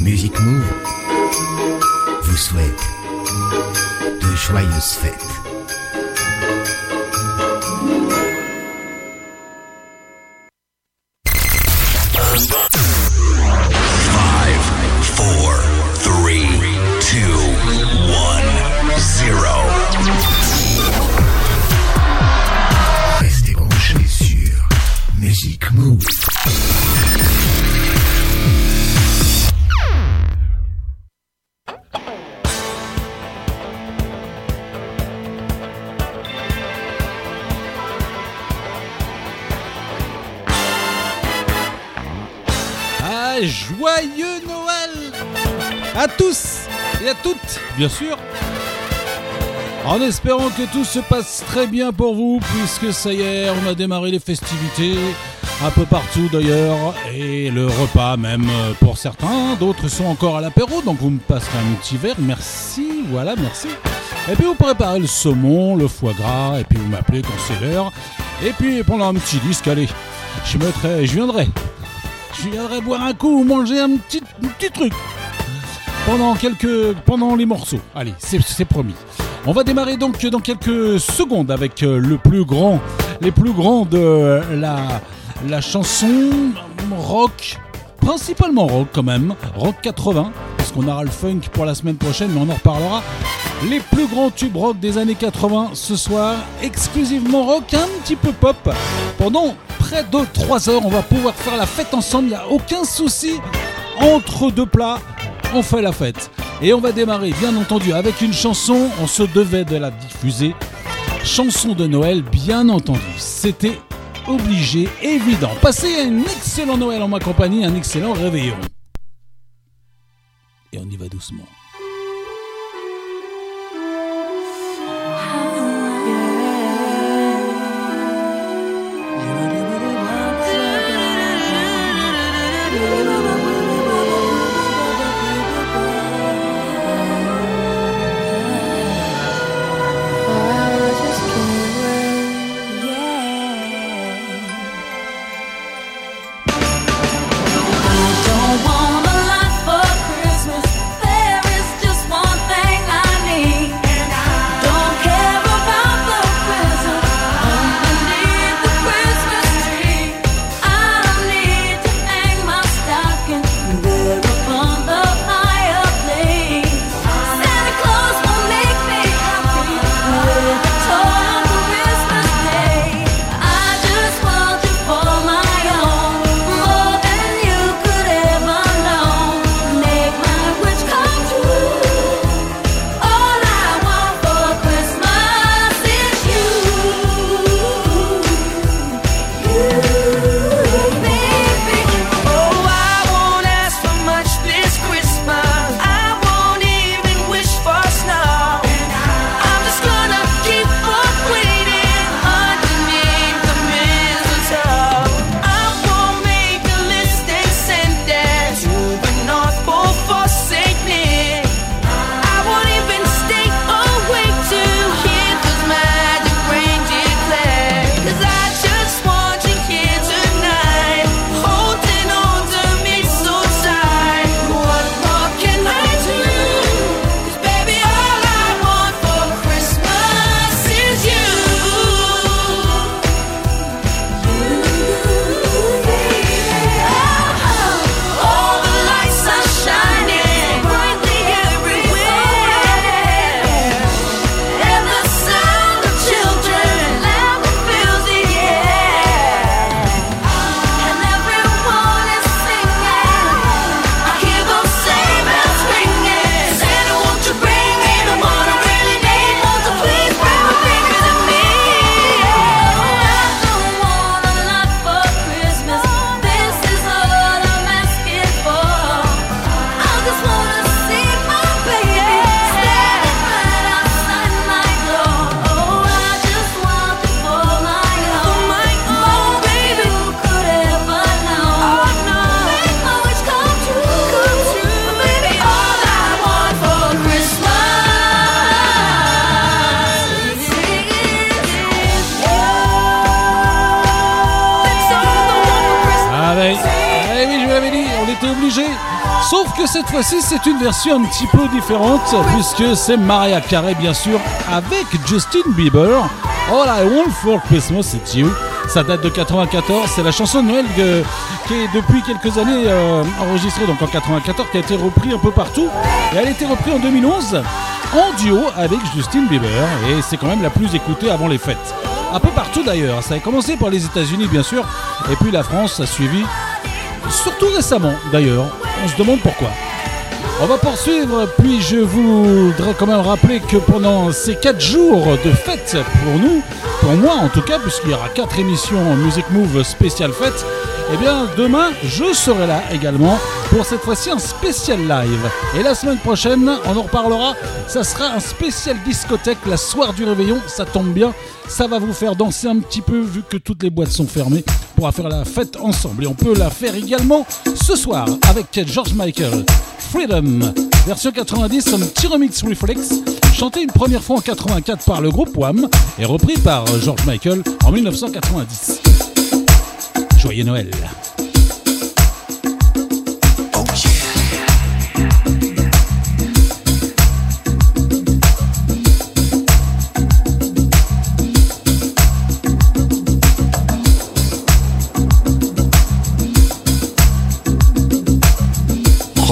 Music Move vous souhaite de joyeuses fêtes. Bien sûr. En espérant que tout se passe très bien pour vous, puisque ça y est, on a démarré les festivités un peu partout d'ailleurs, et le repas même euh, pour certains. D'autres sont encore à l'apéro, donc vous me passerez un petit verre. Merci, voilà, merci. Et puis vous préparez le saumon, le foie gras, et puis vous m'appelez quand c'est l'heure. Et puis pendant un petit disque, allez, je mettrai, je viendrai. Je viendrai boire un coup ou manger un petit, un petit truc pendant quelques les morceaux. Allez, c'est promis. On va démarrer donc dans quelques secondes avec euh, le plus grand, les plus grands de la la chanson rock, principalement rock quand même, rock 80, parce qu'on aura le funk pour la semaine prochaine, mais on en reparlera. Les plus grands tubes rock des années 80 ce soir, exclusivement rock, un petit peu pop. Pendant près de 3 heures, on va pouvoir faire la fête ensemble, il n'y a aucun souci. Entre deux plats, on fait la fête. Et on va démarrer, bien entendu, avec une chanson, on se devait de la diffuser. Chanson de Noël, bien entendu. C'était obligé, évident. Passez un excellent Noël en ma compagnie, un excellent réveillon. Et on y va doucement. Fois-ci, c'est une version un petit peu différente, puisque c'est Mariah Carey, bien sûr, avec Justin Bieber. All I Want for Christmas, it's you. Ça date de 94, c'est la chanson de Noël qui est depuis quelques années euh, enregistrée, donc en 94, qui a été repris un peu partout. Et elle a été reprise en 2011 en duo avec Justin Bieber, et c'est quand même la plus écoutée avant les fêtes. Un peu partout d'ailleurs, ça a commencé par les États-Unis, bien sûr, et puis la France a suivi surtout récemment d'ailleurs. On se demande pourquoi. On va poursuivre, puis je voudrais quand même rappeler que pendant ces 4 jours de fête pour nous, pour moi en tout cas, puisqu'il y aura 4 émissions Music Move spéciale fête, eh bien demain je serai là également pour cette fois-ci un spécial live. Et la semaine prochaine, on en reparlera, ça sera un spécial discothèque, la soirée du réveillon, ça tombe bien, ça va vous faire danser un petit peu vu que toutes les boîtes sont fermées. On pourra faire la fête ensemble et on peut la faire également ce soir avec George Michael. Freedom, version 90, un petit remix Reflex, chanté une première fois en 84 par le groupe Wham et repris par George Michael en 1990. Joyeux Noël.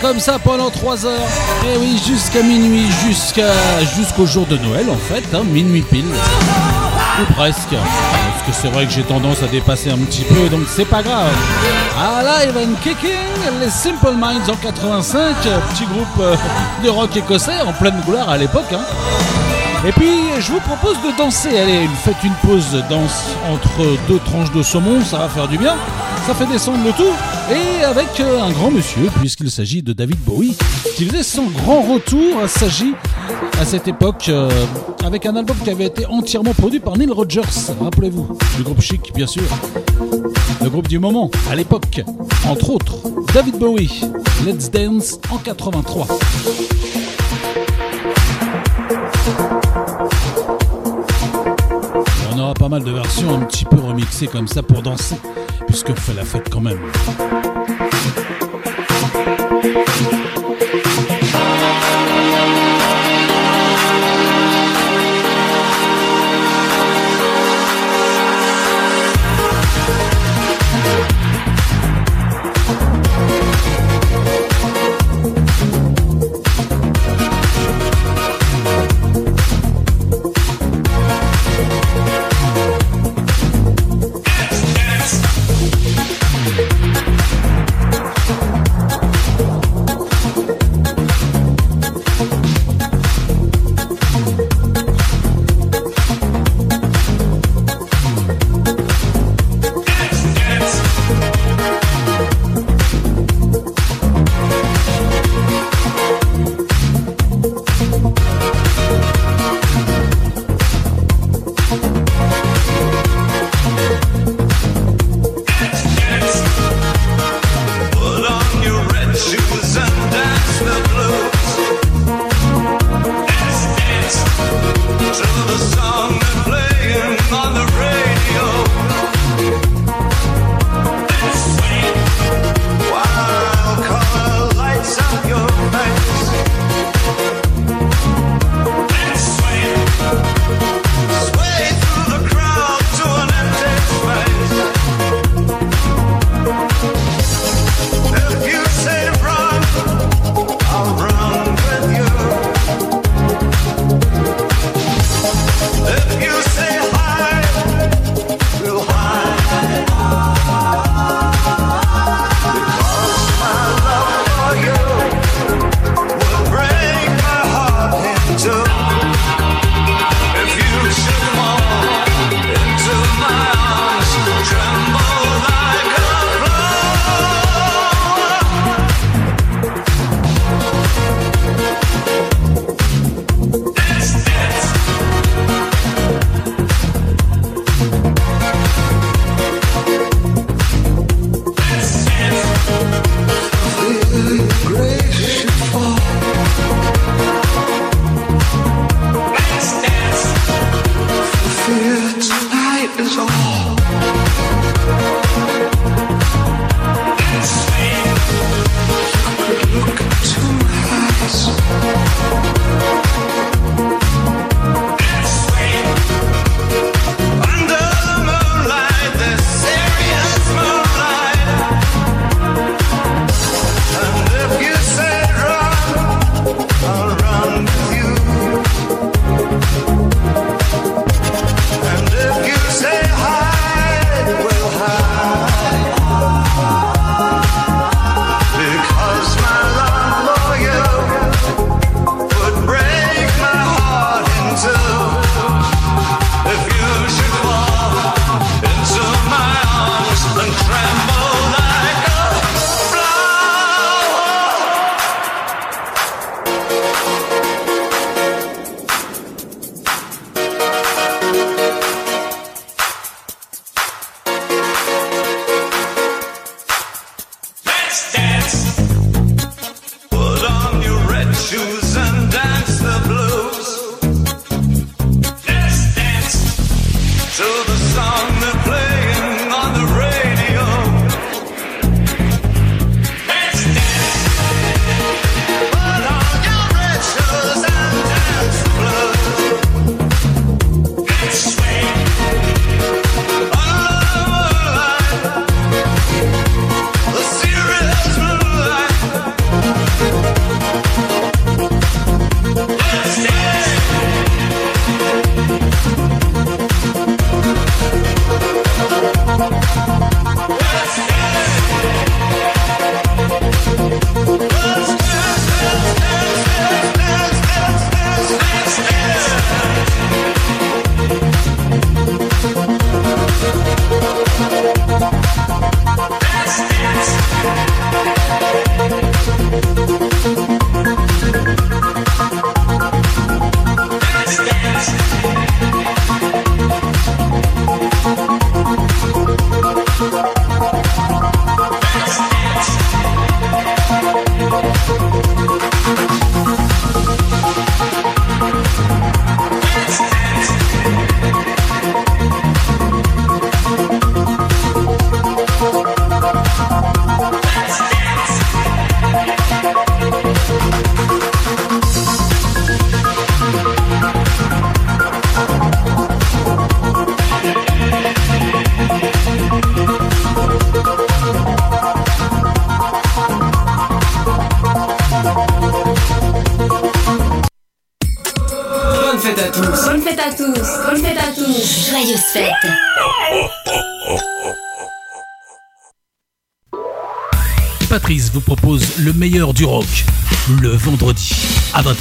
Comme ça pendant 3 heures. Et oui, jusqu'à minuit, jusqu'à jusqu'au jour de Noël en fait, hein, minuit pile. Ou presque. Parce que c'est vrai que j'ai tendance à dépasser un petit peu, donc c'est pas grave. Alive and Kicking, les Simple Minds en 85, petit groupe euh, de rock écossais en pleine gloire à l'époque. hein. Et puis, je vous propose de danser. Allez, faites une pause danse entre deux tranches de saumon, ça va faire du bien. Ça fait descendre le tout. Et avec euh, un grand monsieur, puisqu'il s'agit de David Bowie, qui faisait son grand retour à s'agit à cette époque, euh, avec un album qui avait été entièrement produit par Neil Rogers. Rappelez-vous, du groupe Chic, bien sûr. Le groupe du moment, à l'époque. Entre autres, David Bowie, Let's Dance en 83. Et on aura pas mal de versions un petit peu remixées comme ça pour danser, puisqu'on fait la fête quand même.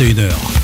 21h.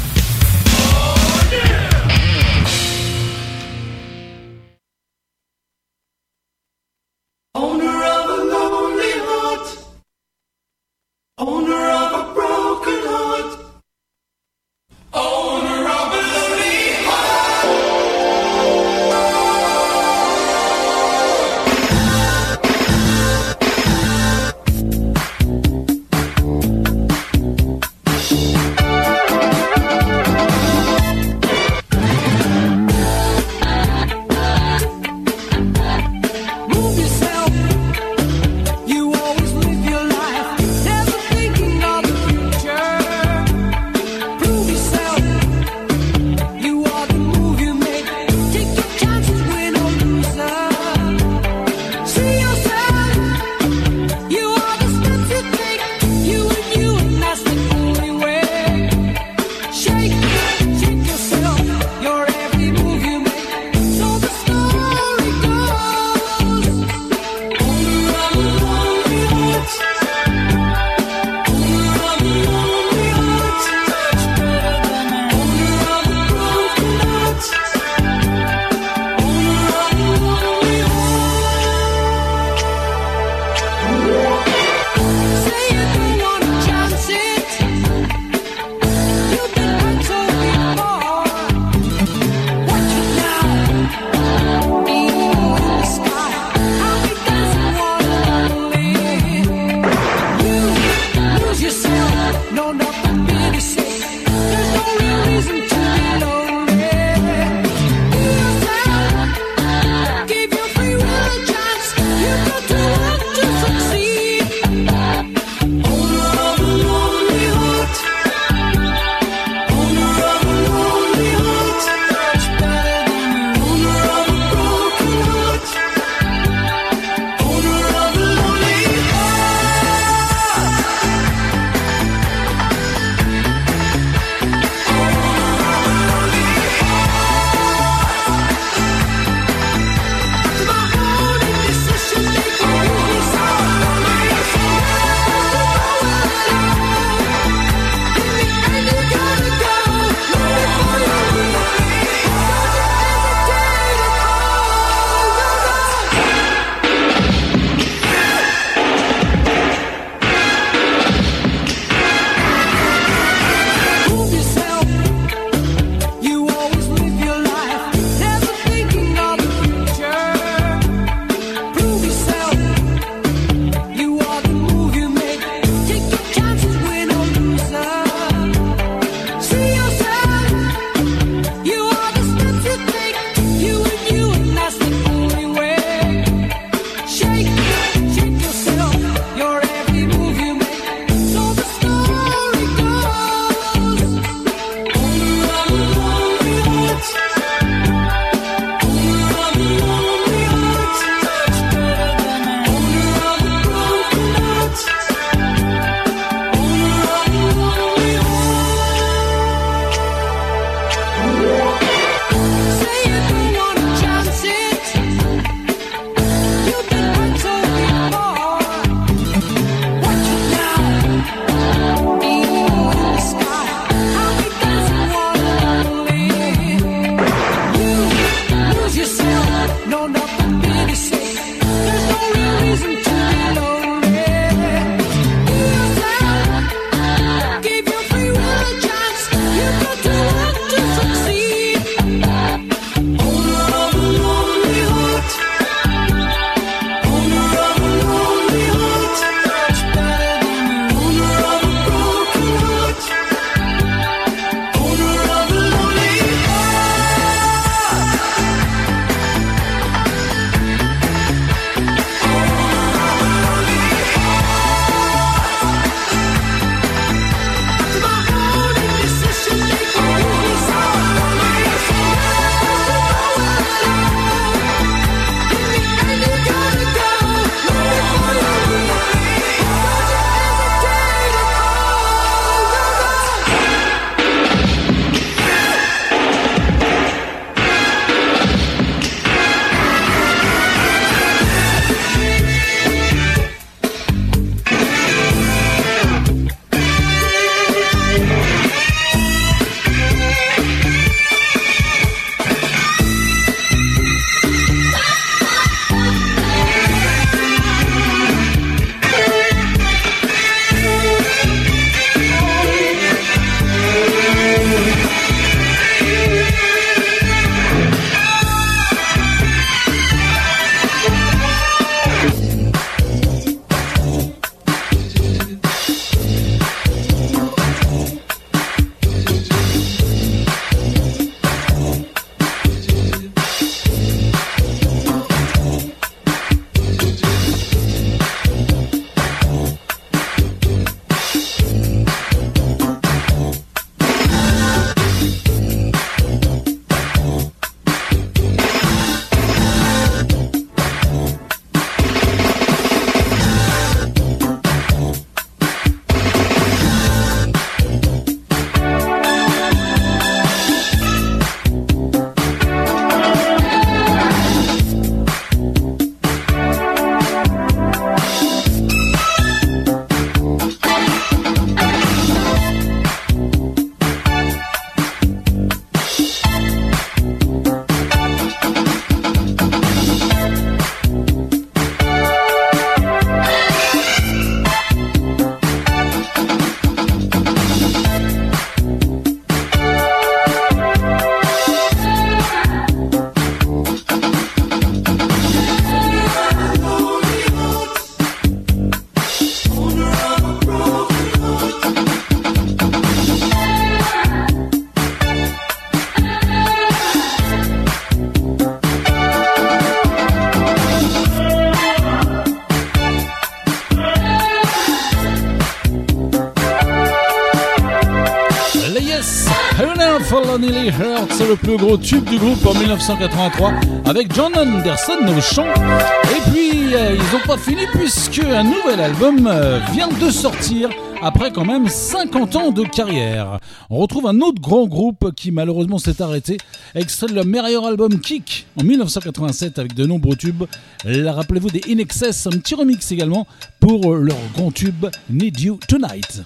le gros tube du groupe en 1983 avec John Anderson au chant. Et puis, euh, ils n'ont pas fini puisque un nouvel album euh, vient de sortir après quand même 50 ans de carrière. On retrouve un autre grand groupe qui malheureusement s'est arrêté, extrait de leur meilleur album Kick en 1987 avec de nombreux tubes. Rappelez-vous des In Excess, un petit remix également pour euh, leur grand tube Need You Tonight.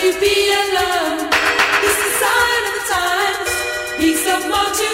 to be alone. This is the sign of the times. Peace of mind.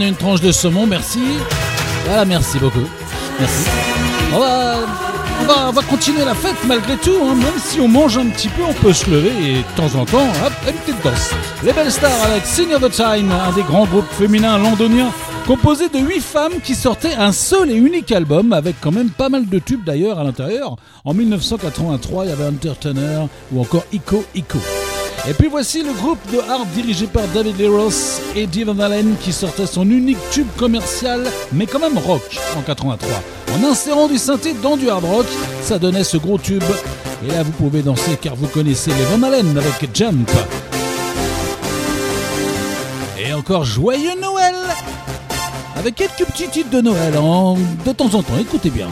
Une tranche de saumon, merci. Voilà, merci beaucoup. Merci. On va, on va, on va continuer la fête malgré tout, hein. même si on mange un petit peu, on peut se lever et de temps en temps, hop, une petite danse. Les Belles Stars avec Sing of the Time, un des grands groupes féminins londoniens, composé de 8 femmes qui sortaient un seul et unique album, avec quand même pas mal de tubes d'ailleurs à l'intérieur. En 1983, il y avait Entertainer ou encore Ico Ico. Et puis voici le groupe de hard dirigé par David Lee Roth et Dee Van Allen qui sortait son unique tube commercial, mais quand même rock en 83. En insérant du synthé dans du hard rock, ça donnait ce gros tube. Et là, vous pouvez danser car vous connaissez les Van Allen avec Jump. Et encore Joyeux Noël Avec quelques petits titres de Noël en... de temps en temps, écoutez bien.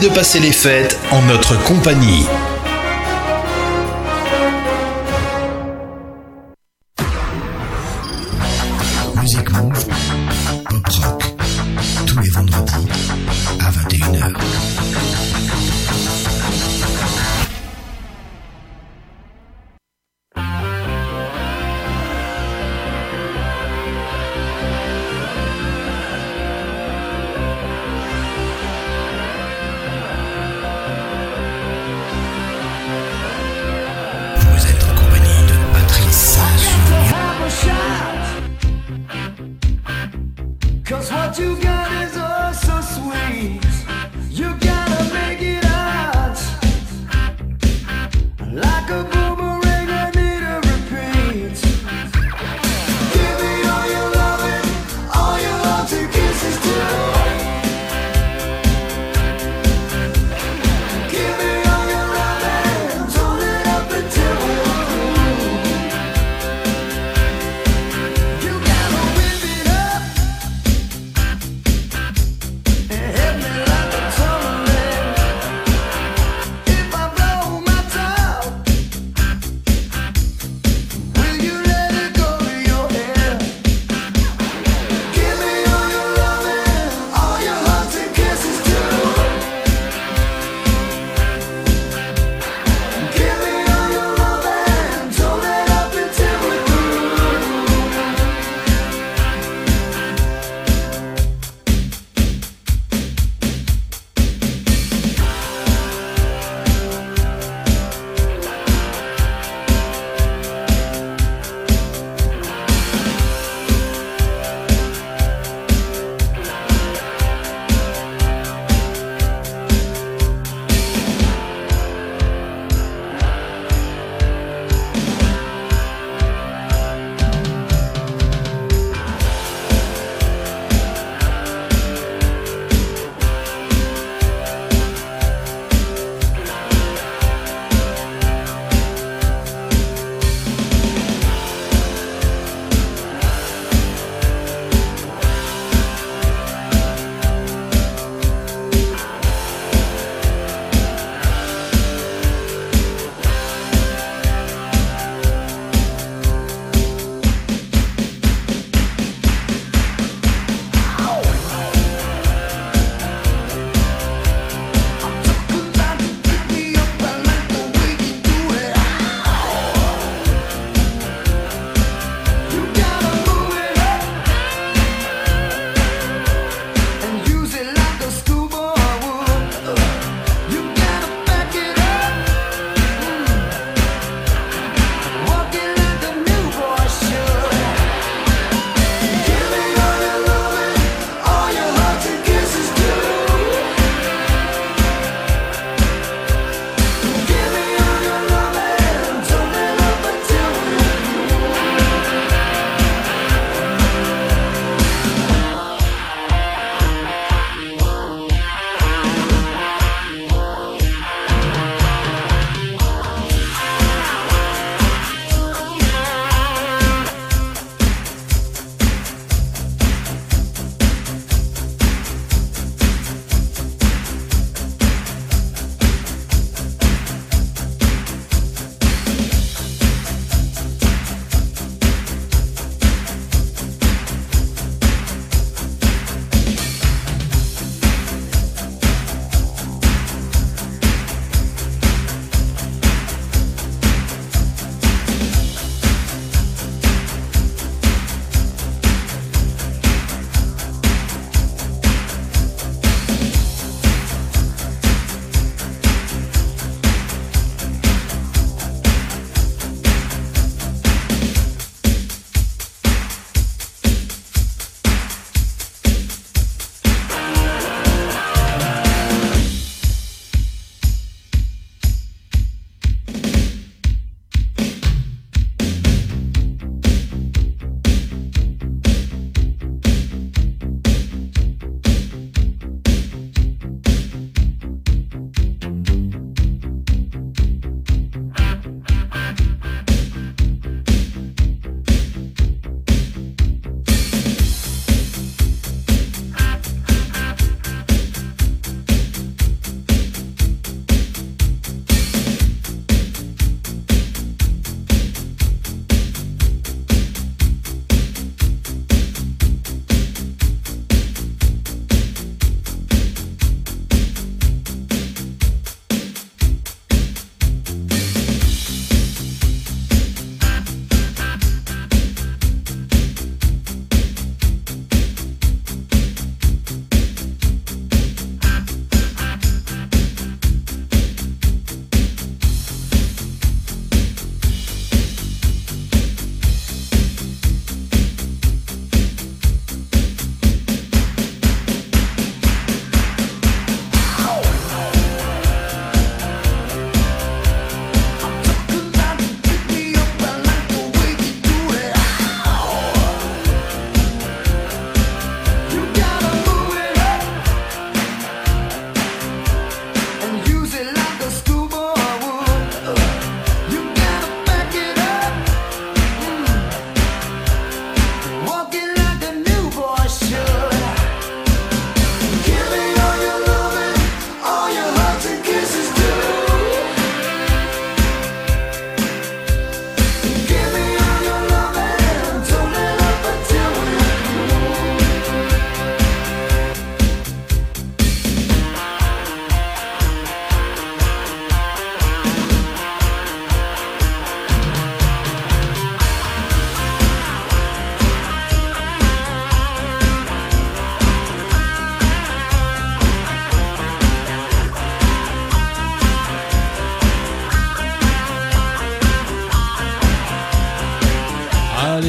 De passer les fêtes en notre compagnie.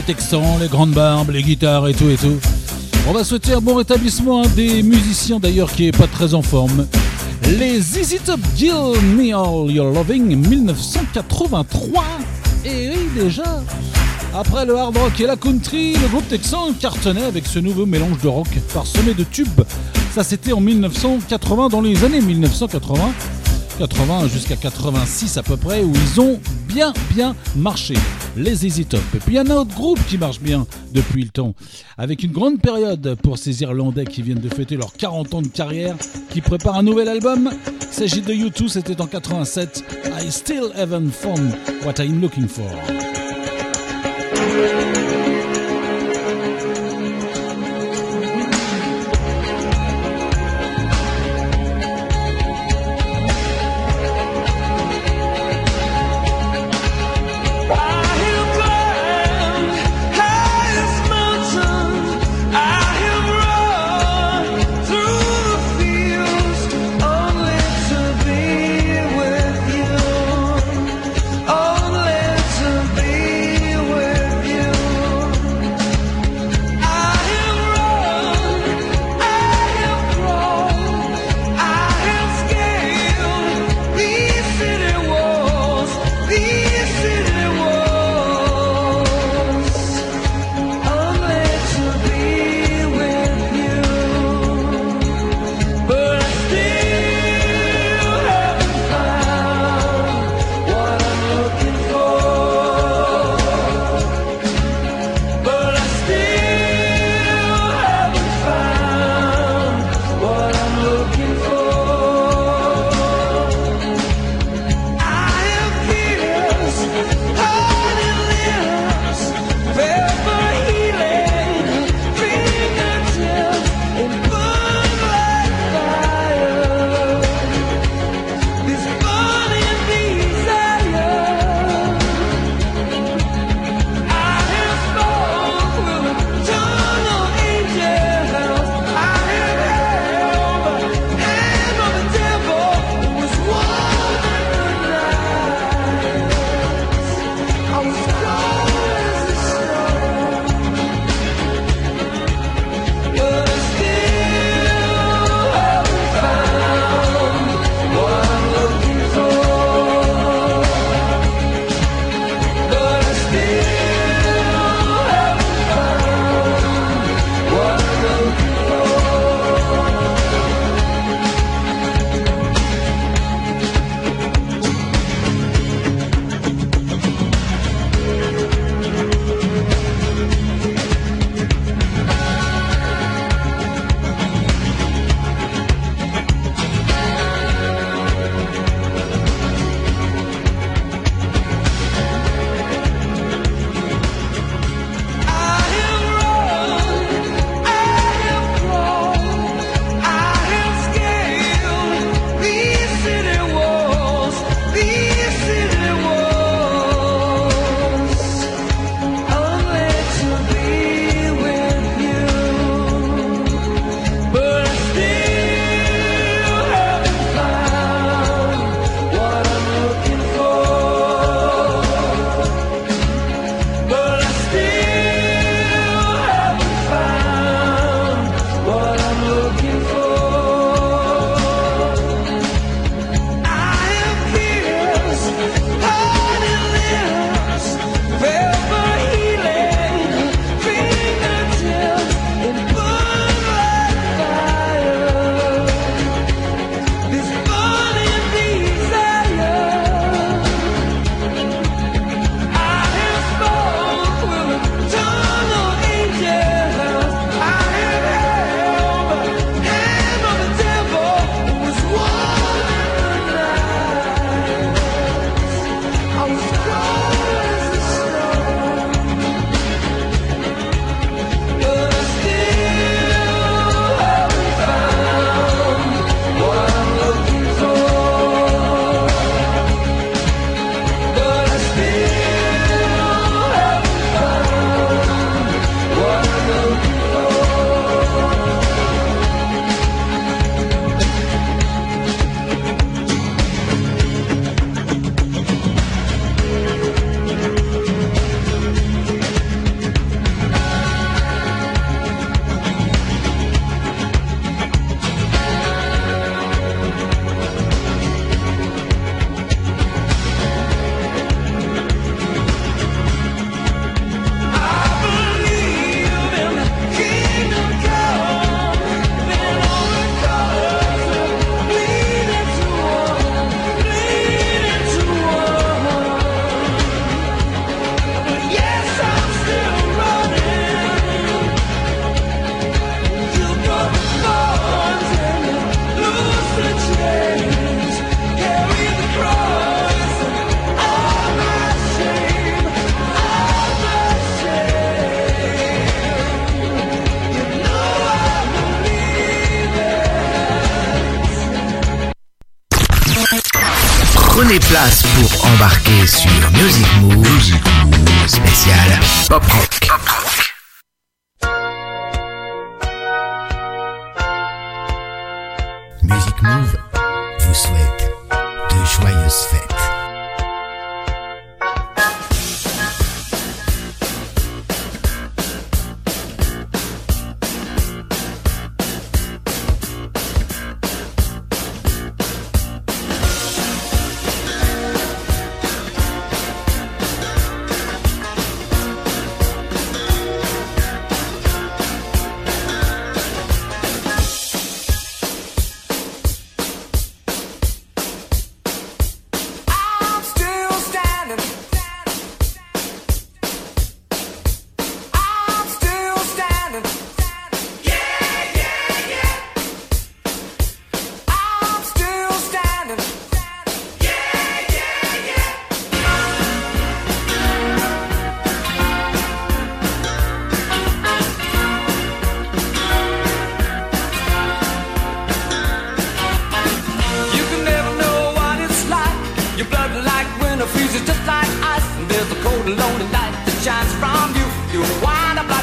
Texans, les grandes barbes, les guitares et tout et tout. On va souhaiter un bon rétablissement des musiciens d'ailleurs qui est pas très en forme. Les ZZ Top Give Me All Your Loving 1983. Et oui déjà après le hard rock et la country, le groupe texan cartonnait avec ce nouveau mélange de rock parsemé de tubes. Ça c'était en 1980, dans les années 1980, 80 jusqu'à 86 à peu près, où ils ont bien bien marché, les ZZ Top. Et puis il y a un autre groupe qui marche bien depuis le temps, avec une grande période pour ces Irlandais qui viennent de fêter leurs 40 ans de carrière, qui préparent un nouvel album. S'agit de U2, c'était en 87. I still haven't found what I'm looking for.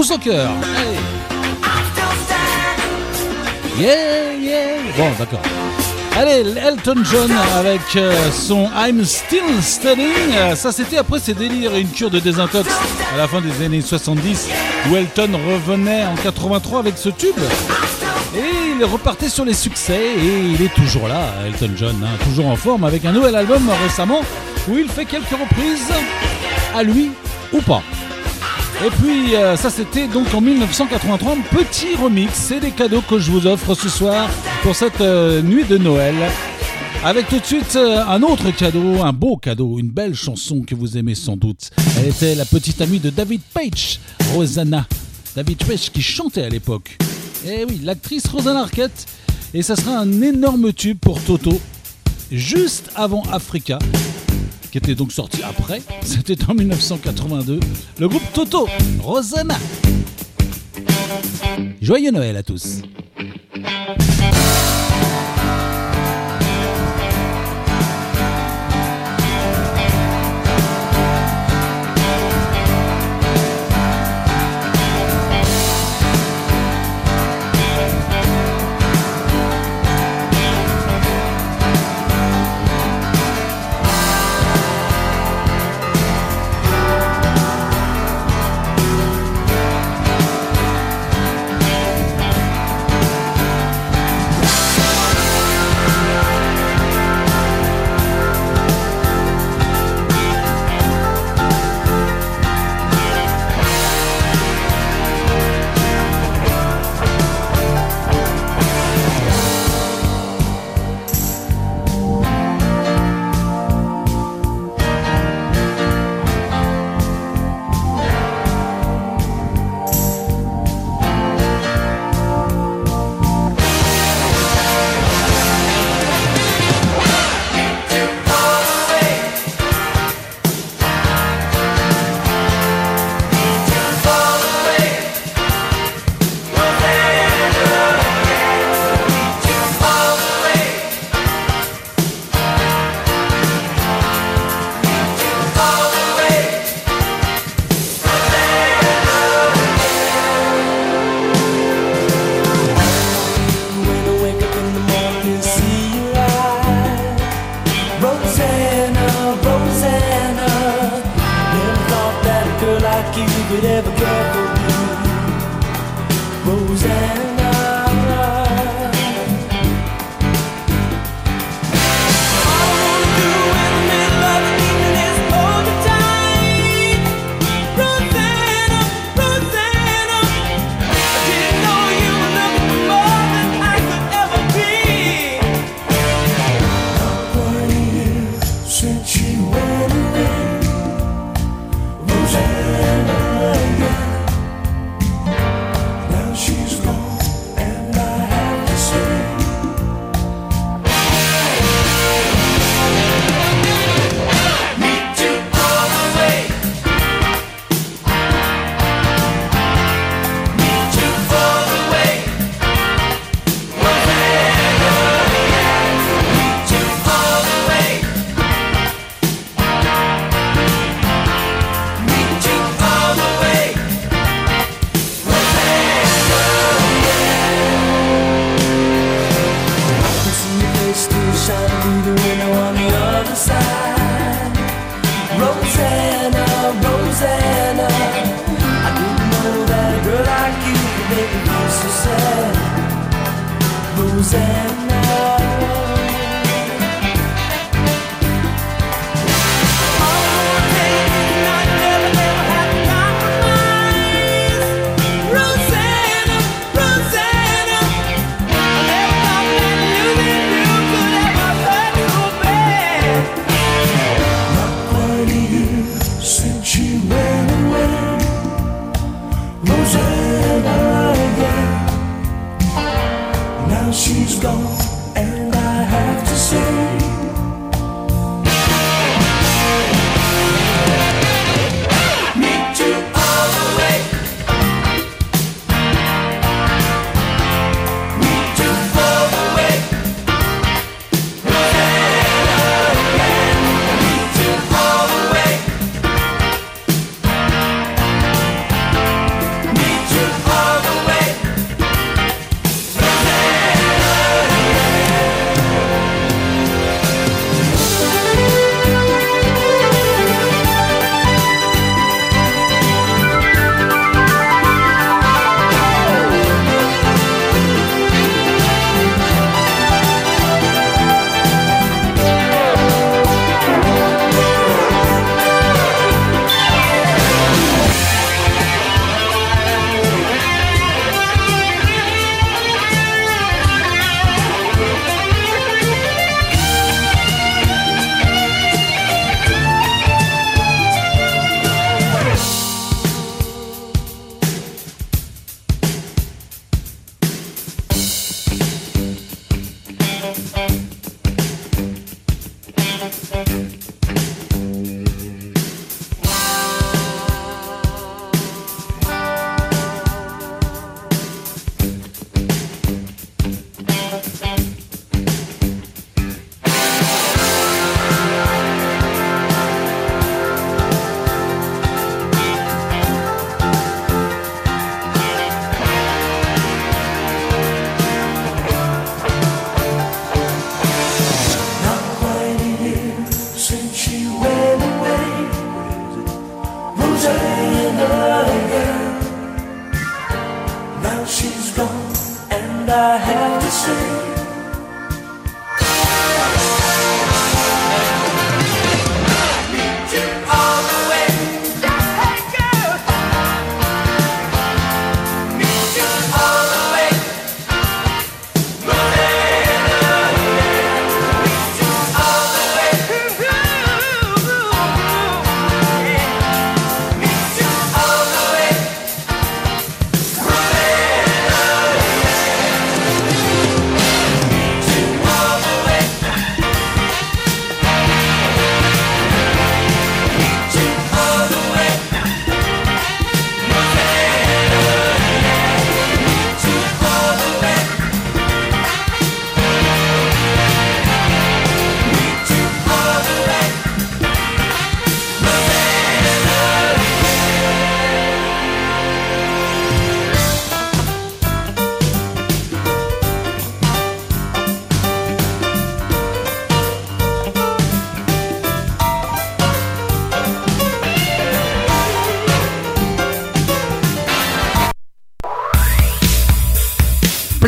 tous au cœur. Yeah, yeah. Bon, d'accord. Allez, Elton John avec euh, son I'm Still Standing. Euh, ça, c'était après ses délires et une cure de désintox à la fin des années 70, où Elton revenait en 83 avec ce tube. Et il repartait sur les succès et il est toujours là, Elton John, hein, toujours en forme avec un nouvel album récemment où il fait quelques reprises à lui ou pas. Et puis euh, ça c'était donc en 1983, un petit remix, c'est des cadeaux que je vous offre ce soir pour cette euh, nuit de Noël. Avec tout de suite euh, un autre cadeau, un beau cadeau, une belle chanson que vous aimez sans doute. Elle était la petite amie de David Page, Rosanna. David Page qui chantait à l'époque. Et oui, l'actrice Rosanna Arquette. Et ça sera un énorme tube pour Toto, juste avant Africa, qui était donc sorti après. C'était en 1982. Le groupe Toto, Rosanna. Joyeux Noël à tous.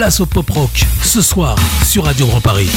place au pop rock ce soir sur Radio Grand Paris.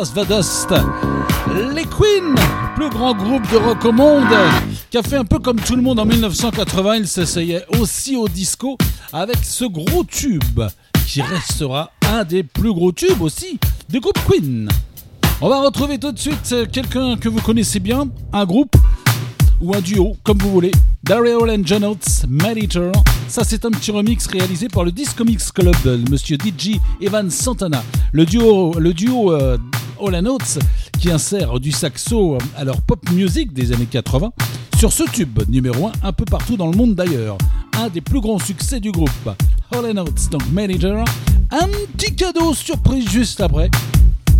Les Queen, plus grand groupe de rock au monde, qui a fait un peu comme tout le monde en 1980. Il s'essayait aussi au disco avec ce gros tube qui restera un des plus gros tubes aussi du groupe Queen. On va retrouver tout de suite quelqu'un que vous connaissez bien, un groupe ou un duo, comme vous voulez. Daryl and John Oates, Manager. Ça, c'est un petit remix réalisé par le Disco Mix Club de Monsieur DJ Evan Santana. Le duo, le duo euh, All Oates qui insère du saxo à leur pop music des années 80 sur ce tube numéro 1 un peu partout dans le monde d'ailleurs. Un des plus grands succès du groupe. All Oates, donc Manager. Un petit cadeau surprise juste après.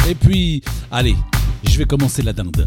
Et puis, allez, je vais commencer la dinde.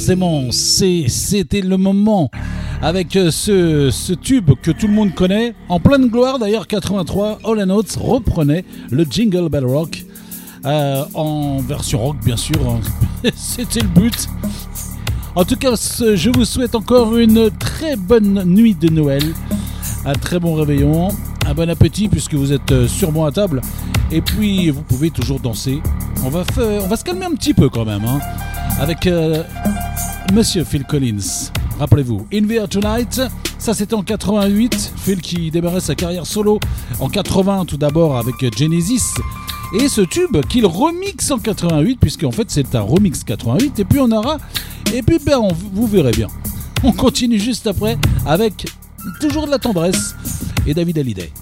Forcément, c'était le moment avec euh, ce, tube que tout le monde connaît. En pleine gloire d'ailleurs, 83, All Oates reprenait le Jingle Bell Rock. euh, en version rock, bien sûr. hein. C'était le but. En tout cas, je vous souhaite encore une très bonne nuit de Noël. Un très bon réveillon. Un bon appétit puisque vous êtes euh, sûrement à table. Et puis, vous pouvez toujours danser. On va, se calmer un petit peu quand même. hein, avec Monsieur Phil Collins. Rappelez-vous, In the Air Tonight, ça c'était en 88. Phil qui démarrait sa carrière solo en 80 tout d'abord avec Genesis. Et ce tube qu'il remixe en 88, puisqu'en fait c'est un remix 88. Et puis on aura. Et puis ben, vous verrez bien. On continue juste après avec toujours de la tendresse et David Hallyday.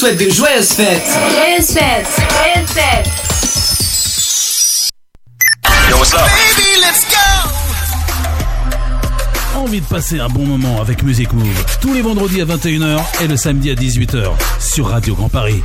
Souhaite de joyeuses fêtes. Joyeuses fêtes, joyeuses fêtes. Envie de passer un bon moment avec Music Move tous les vendredis à 21h et le samedi à 18h sur Radio Grand Paris.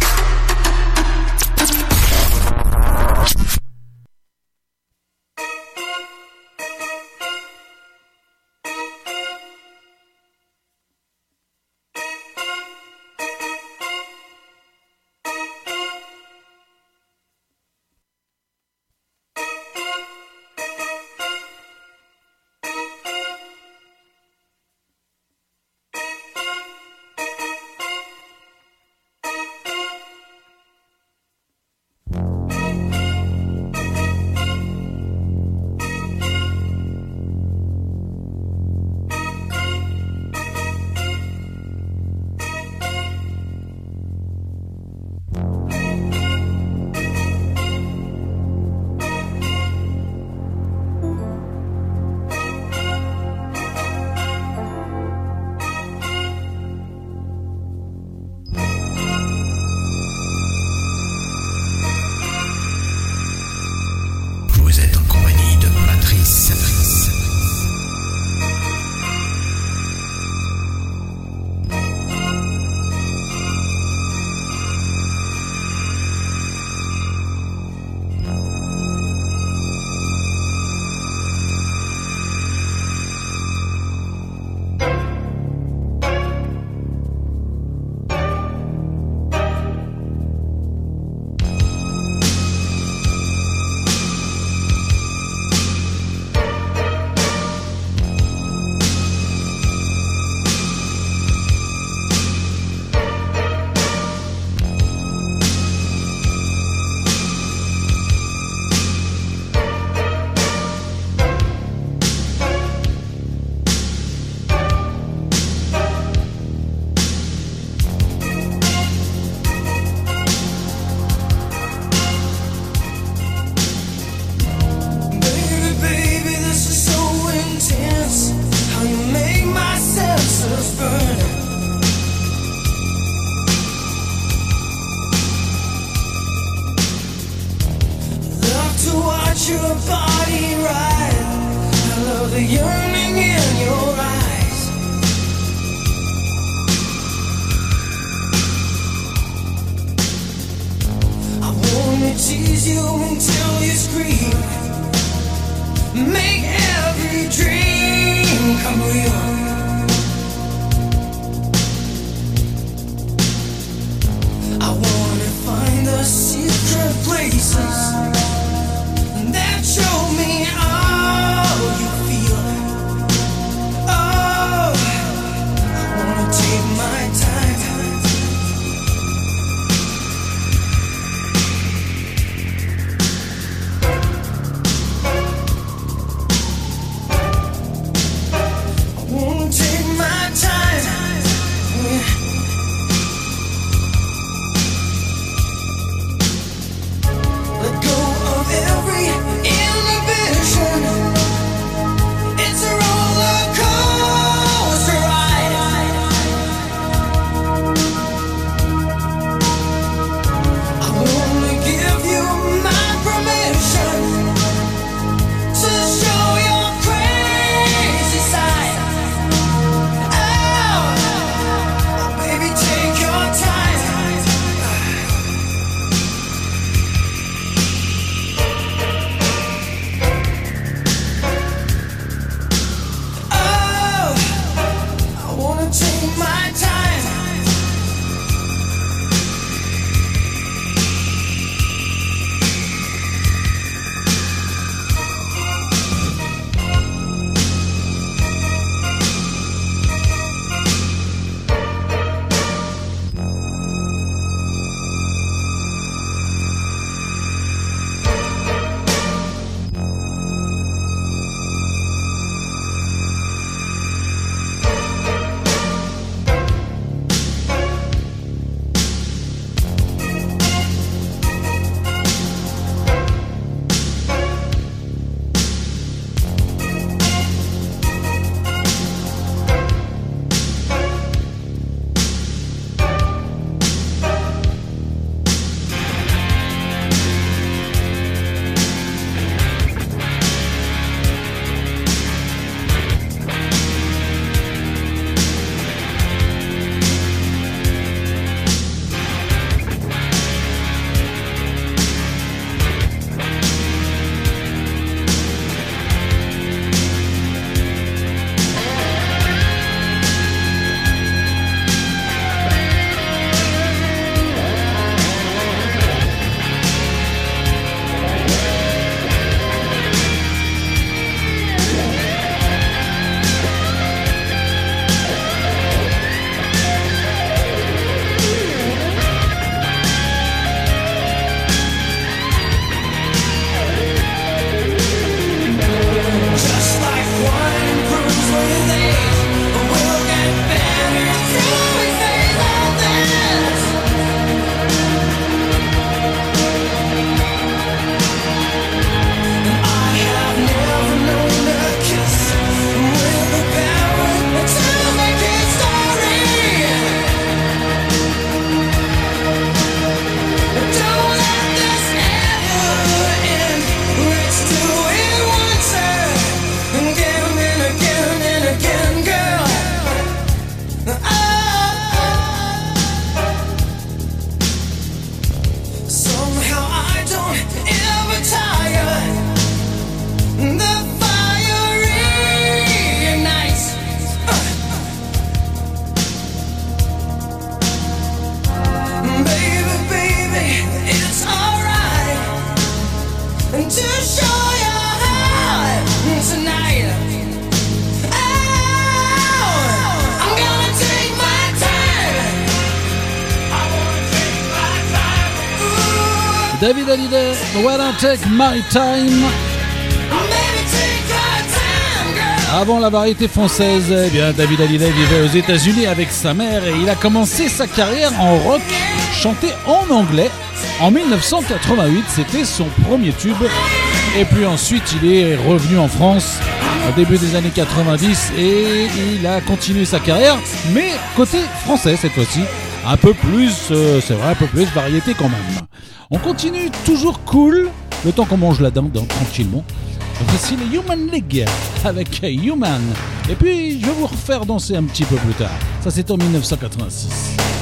David Hallyday, When I Take My Time. Avant la variété française, eh bien David Hallyday vivait aux États-Unis avec sa mère et il a commencé sa carrière en rock chanté en anglais. En 1988, c'était son premier tube. Et puis ensuite, il est revenu en France au début des années 90 et il a continué sa carrière, mais côté français cette fois-ci. Un peu plus, euh, c'est vrai, un peu plus variété quand même. On continue toujours cool, le temps qu'on mange la dinde hein, tranquillement. Voici les Human League avec Human. Et puis je vais vous refaire danser un petit peu plus tard. Ça c'est en 1986.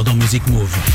Cloud ou Music Move.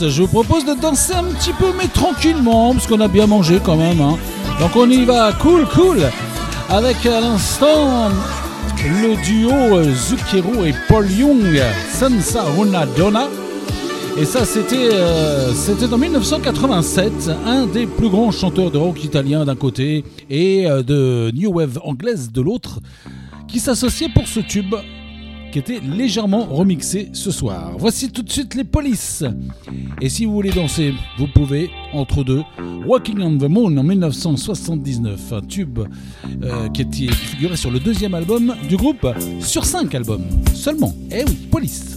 Je vous propose de danser un petit peu, mais tranquillement, parce qu'on a bien mangé quand même. Hein. Donc on y va, cool, cool, avec à l'instant le duo Zucchero et Paul Young, Senza Una Donna. Et ça, c'était euh, en 1987, un des plus grands chanteurs de rock italien d'un côté et euh, de New Wave anglaise de l'autre, qui s'associait pour ce tube qui était légèrement remixé ce soir. Voici tout de suite les polices et si vous voulez danser, vous pouvez, entre deux, Walking on the Moon en 1979, un tube euh, qui, était, figuré sur le deuxième album du groupe, sur cinq albums seulement. Eh oui, Police.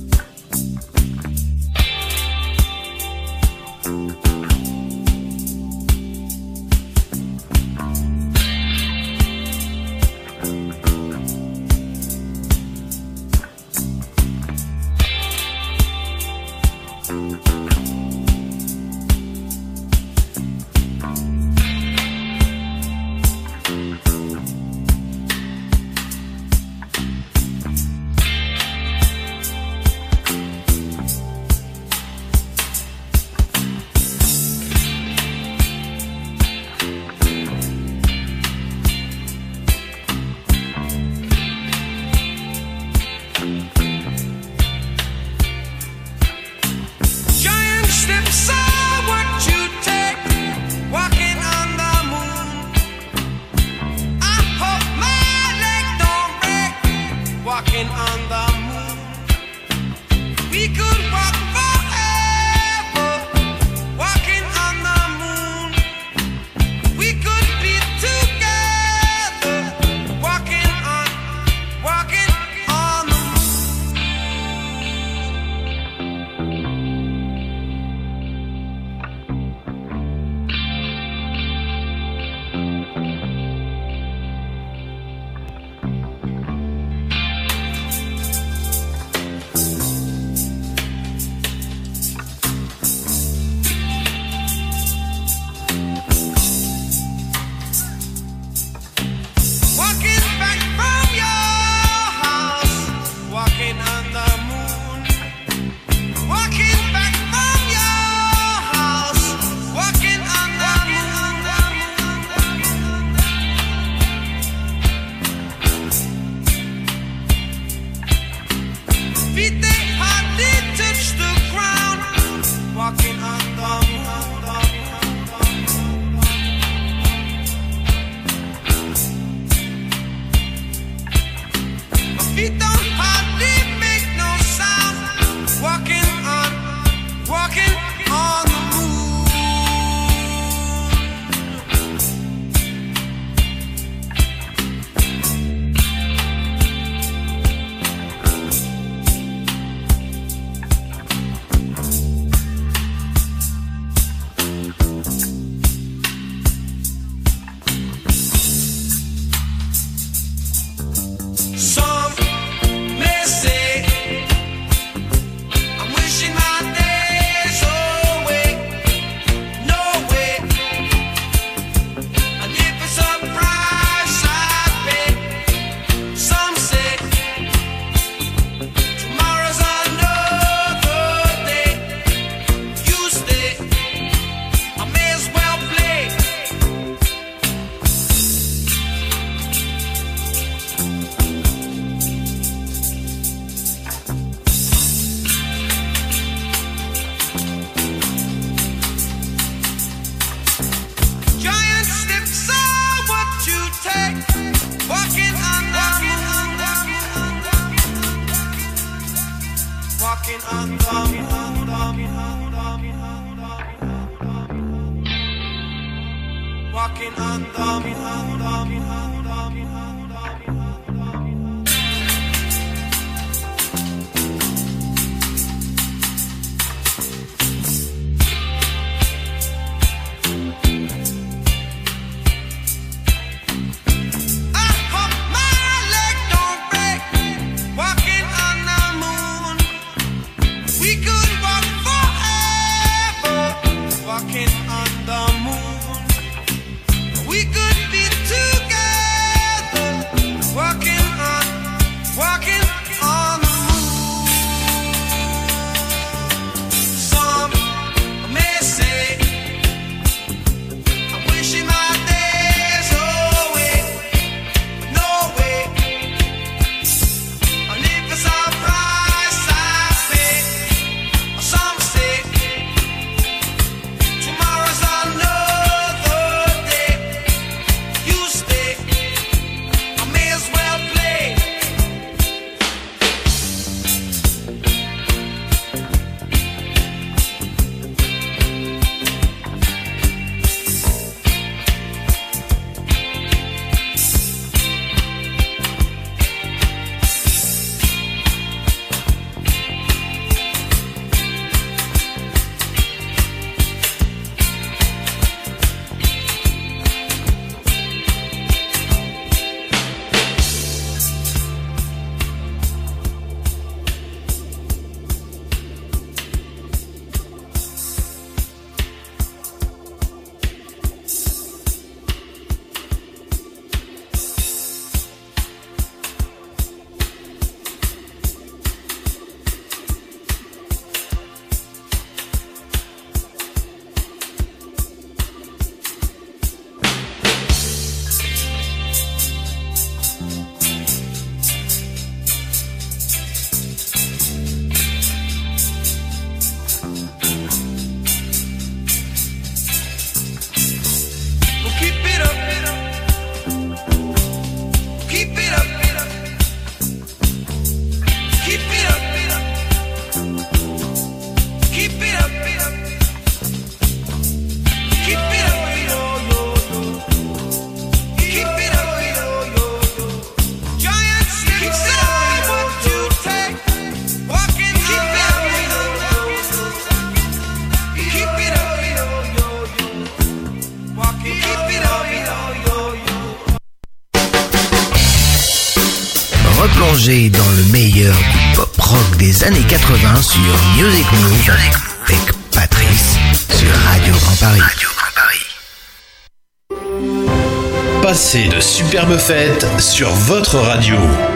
Sur votre radio.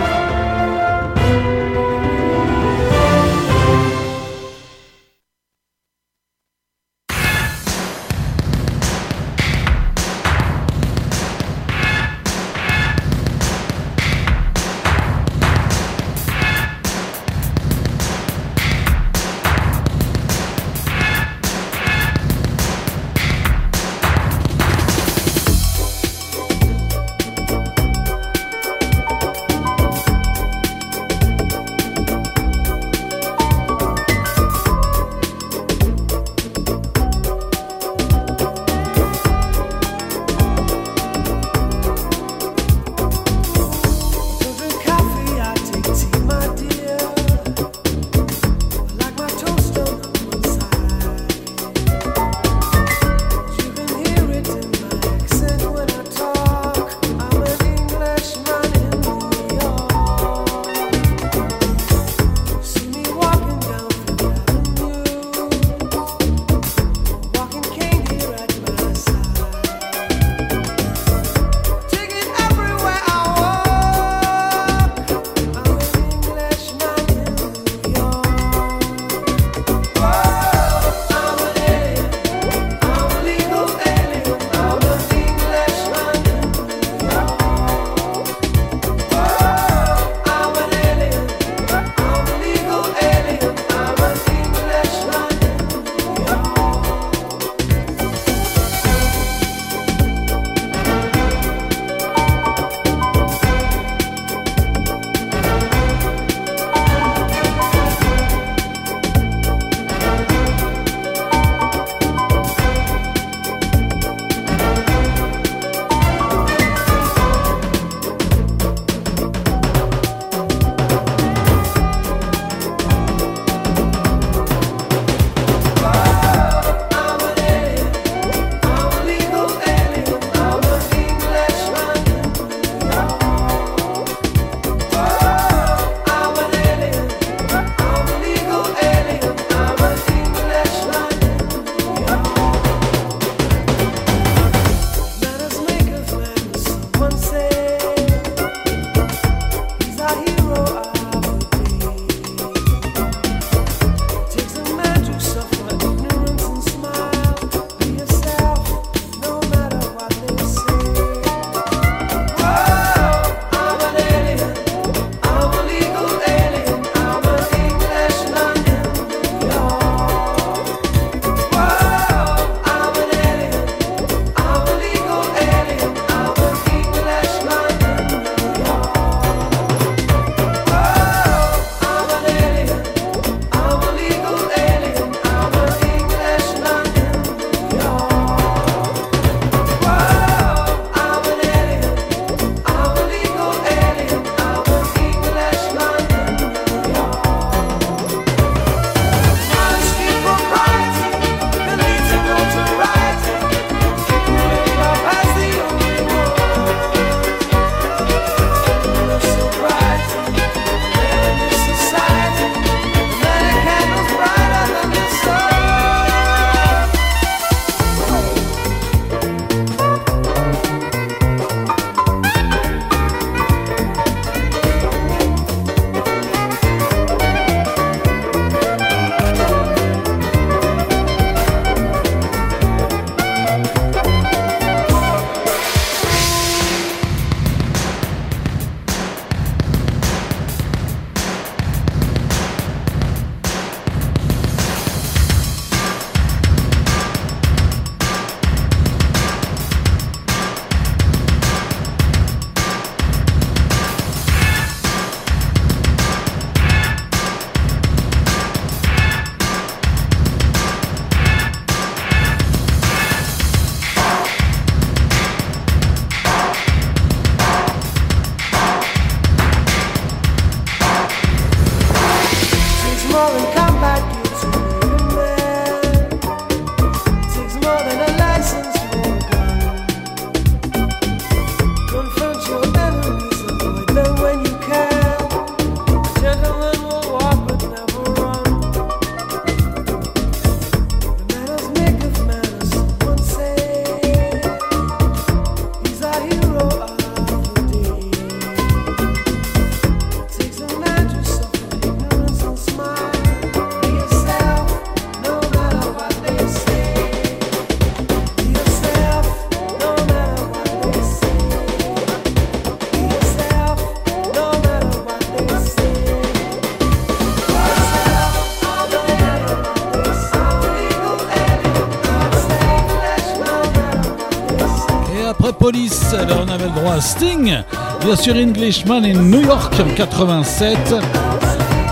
Alors on avait le droit à Sting, bien sûr Englishman in New York en 87,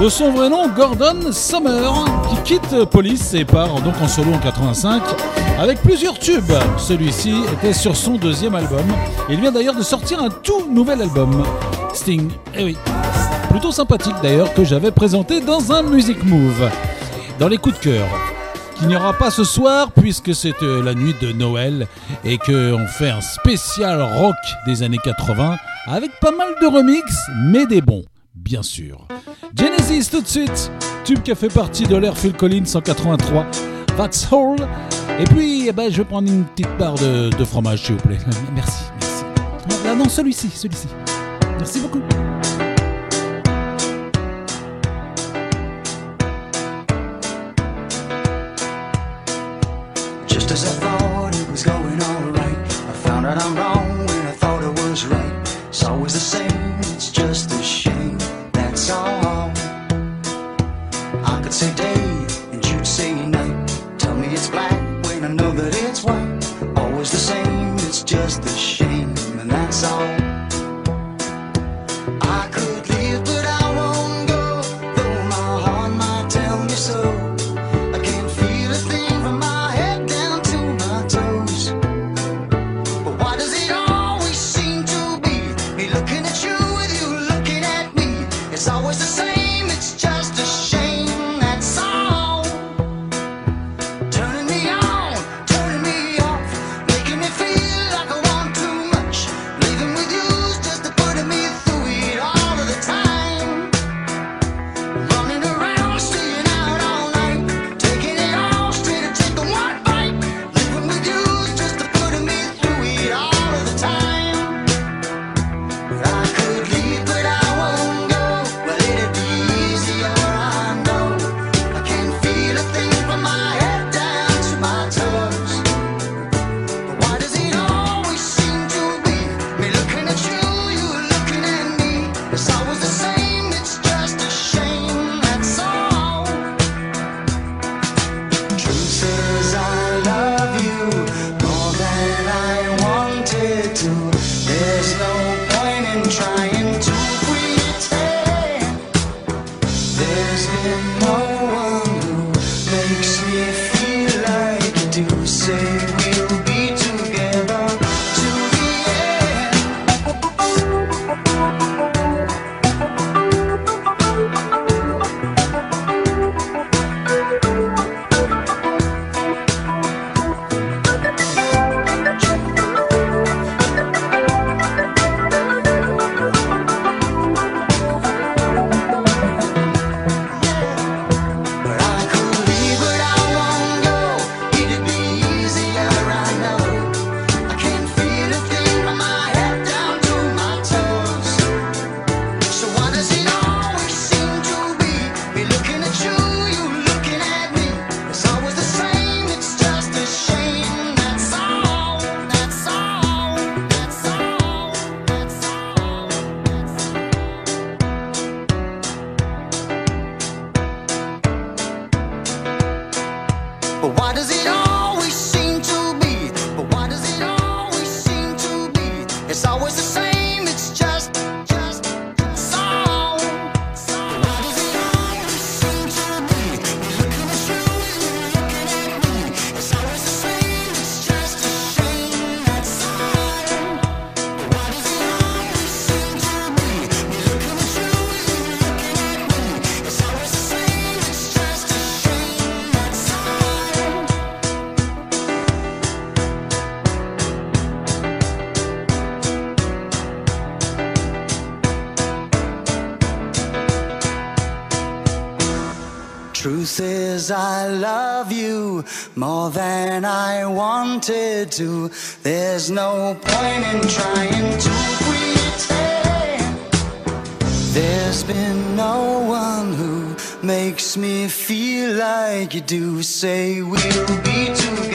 de son vrai nom Gordon Summer, qui quitte Police et part donc en solo en 85 avec plusieurs tubes. Celui-ci était sur son deuxième album. Il vient d'ailleurs de sortir un tout nouvel album, Sting, eh oui, plutôt sympathique d'ailleurs, que j'avais présenté dans un Music Move, dans les coups de cœur. Il n'y aura pas ce soir puisque c'est euh, la nuit de Noël et qu'on fait un spécial rock des années 80 avec pas mal de remix mais des bons, bien sûr. Genesis tout de suite, tube qui a fait partie de l'air Phil Collins 183, That's All. Et puis eh ben, je vais prendre une petite part de, fromage s'il vous plaît. Merci, merci. Non, non celui-ci, celui-ci. Merci beaucoup. Cause I love you more than I wanted to. There's no point in trying to pretend. There's been no one who makes me feel like you do. Say we'll be together.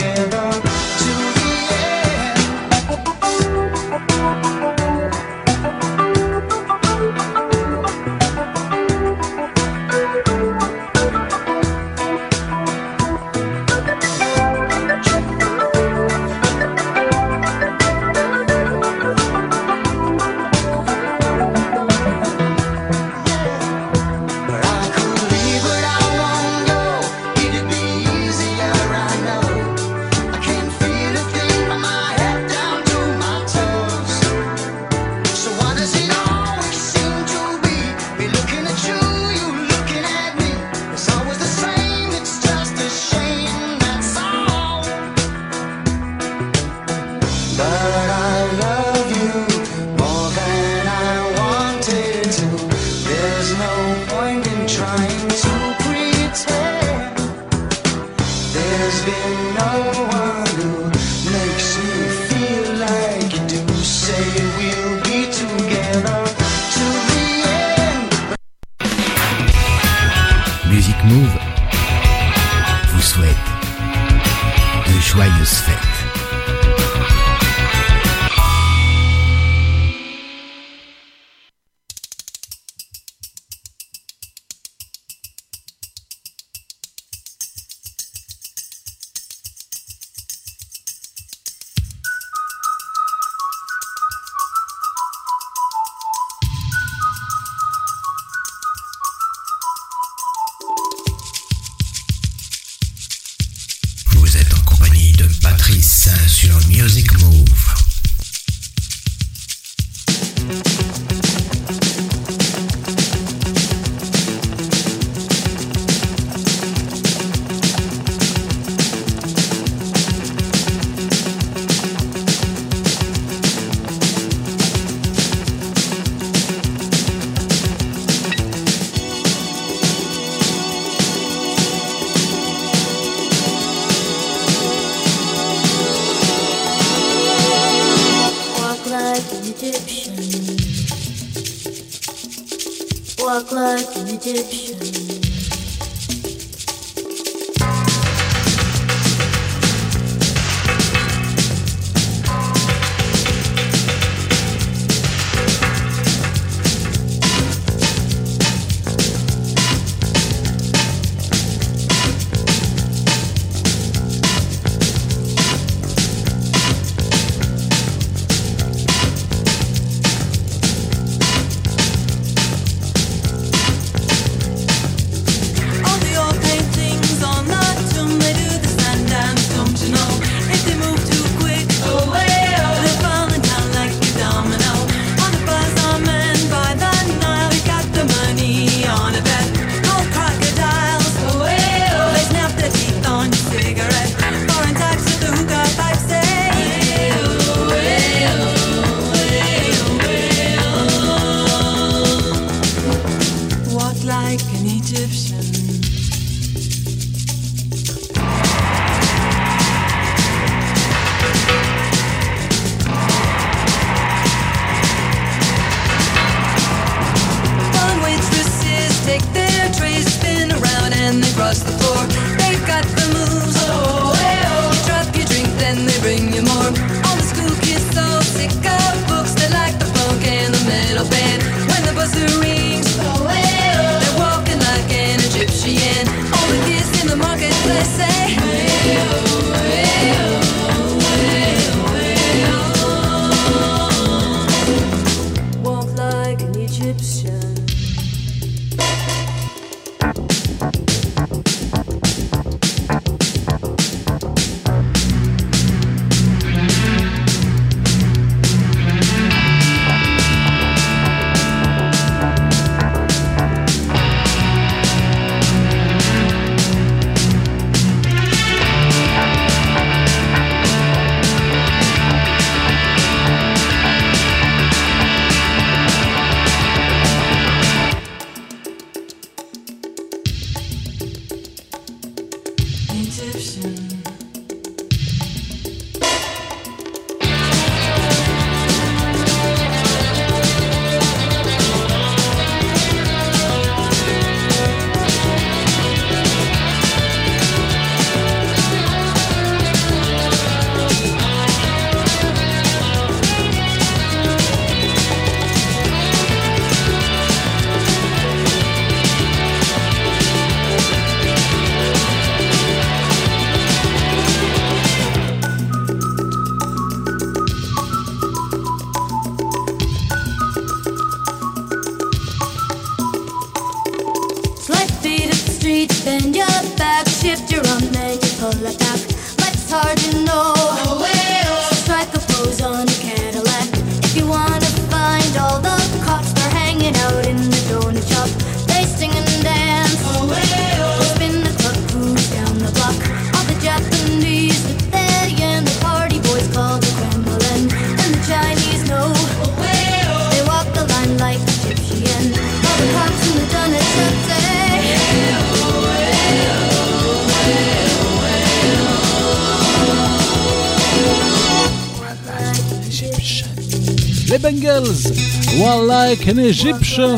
An Egyptian.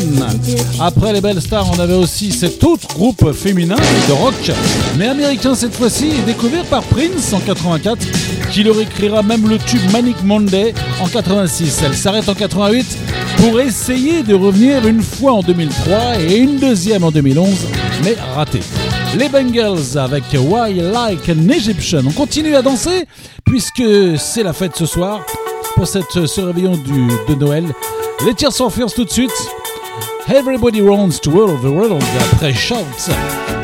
Après les belles stars, on avait aussi cet autre groupe féminin de rock, mais américain cette fois-ci, découvert par Prince en 84, qui leur écrira même le tube Manic Monday en 86. Elle s'arrête en 88 pour essayer de revenir une fois en 2003 et une deuxième en 2011, mais raté. Les Bengals avec Why Like an Egyptian. On continue à danser puisque c'est la fête ce soir pour cette, ce réveillon du, de Noël. Les for Fears tout de suite. Everybody Runs to World of the World après Shout.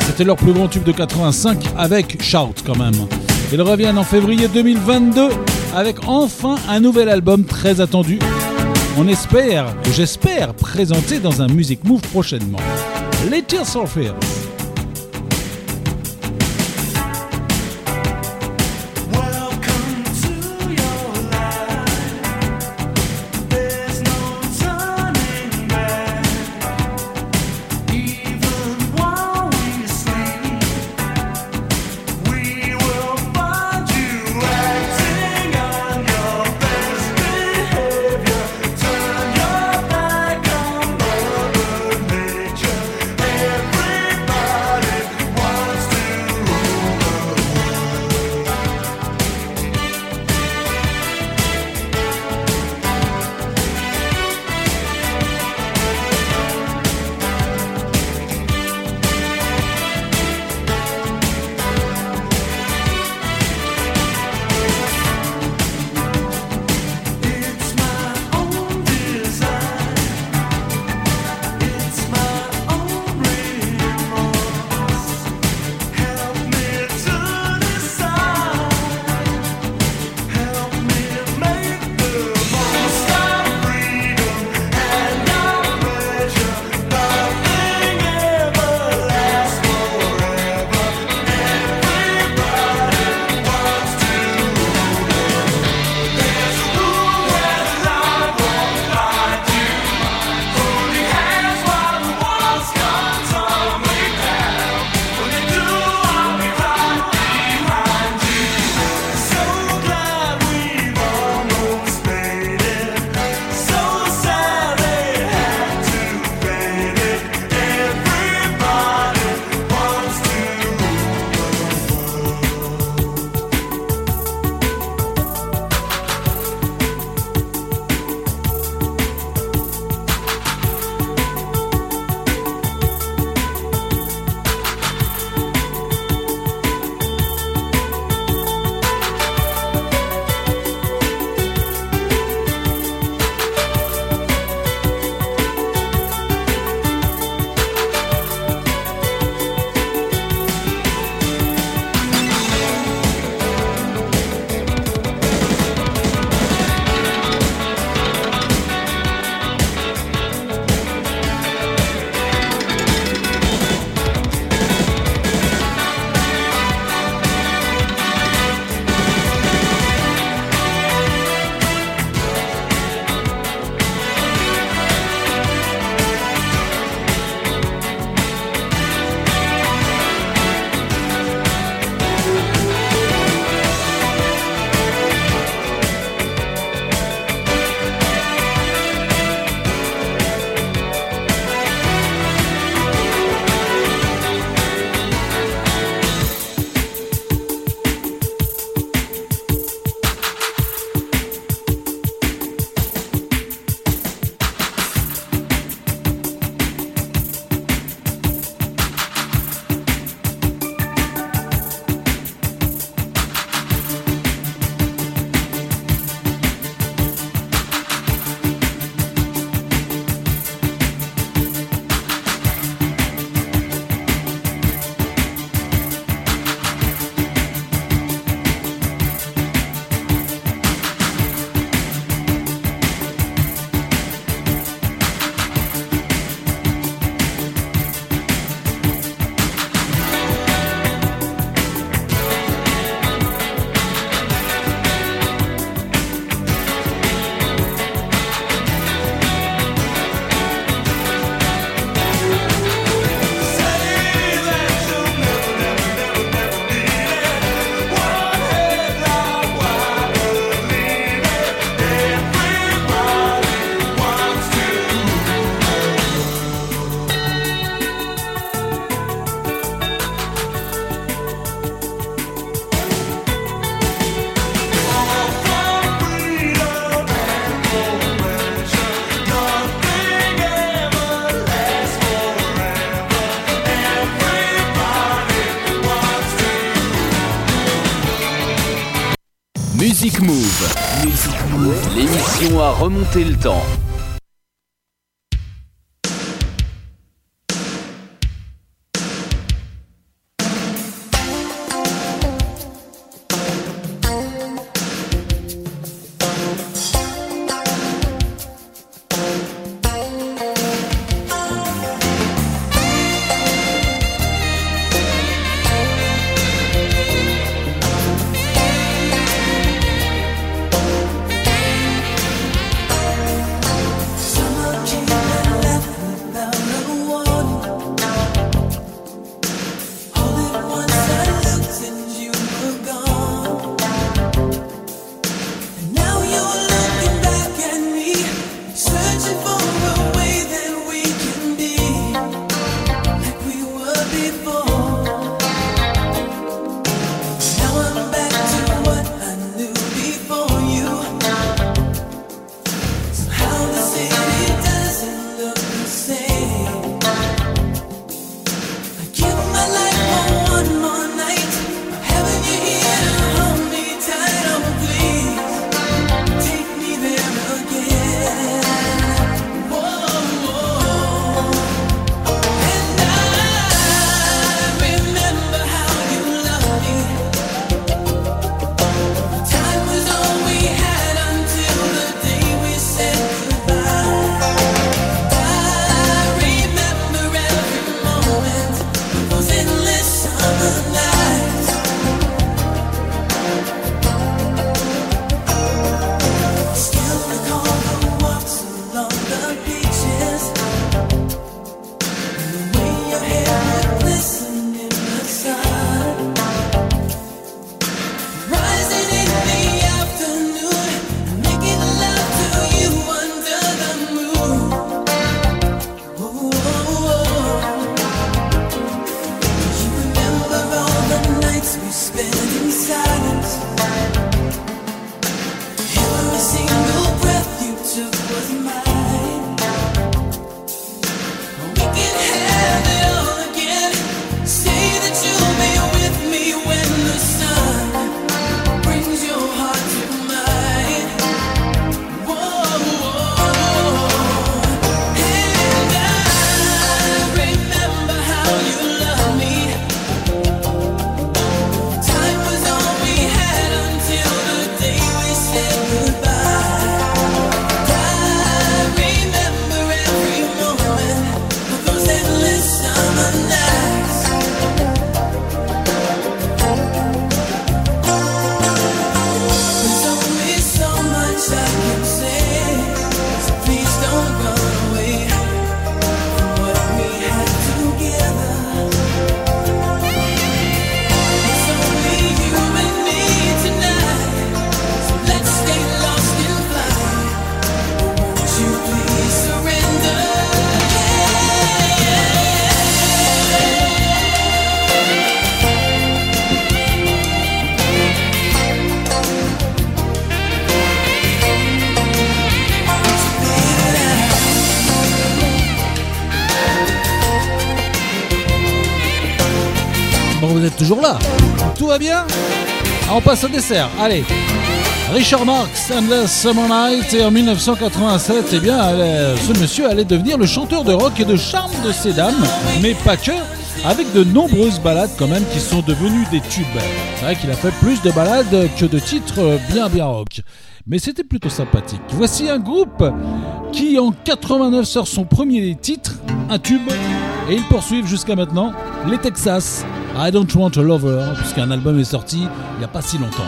C'était leur plus grand tube de 85 avec Shout quand même. Ils reviennent en février 2022 avec enfin un nouvel album très attendu. On espère, j'espère, présenter dans un Music Move prochainement. Les Tears Fears. l'émission a remonté le temps. Ah, on passe au dessert, allez Richard Marx and the Summer Night et en 1987, eh bien, euh, ce monsieur allait devenir le chanteur de rock et de charme de ces dames, mais pas que, avec de nombreuses ballades quand même qui sont devenues des tubes. C'est vrai qu'il a fait plus de ballades que de titres bien bien rock mais c'était plutôt sympathique. Voici un groupe qui en 89 sort son premier titre, un tube, et ils poursuivent jusqu'à maintenant les Texas. I Don't Want a Lover, hein, puisqu'un album est sorti il n'y a pas si longtemps.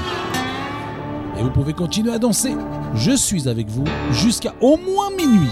Et vous pouvez continuer à danser. Je suis avec vous jusqu'à au moins minuit.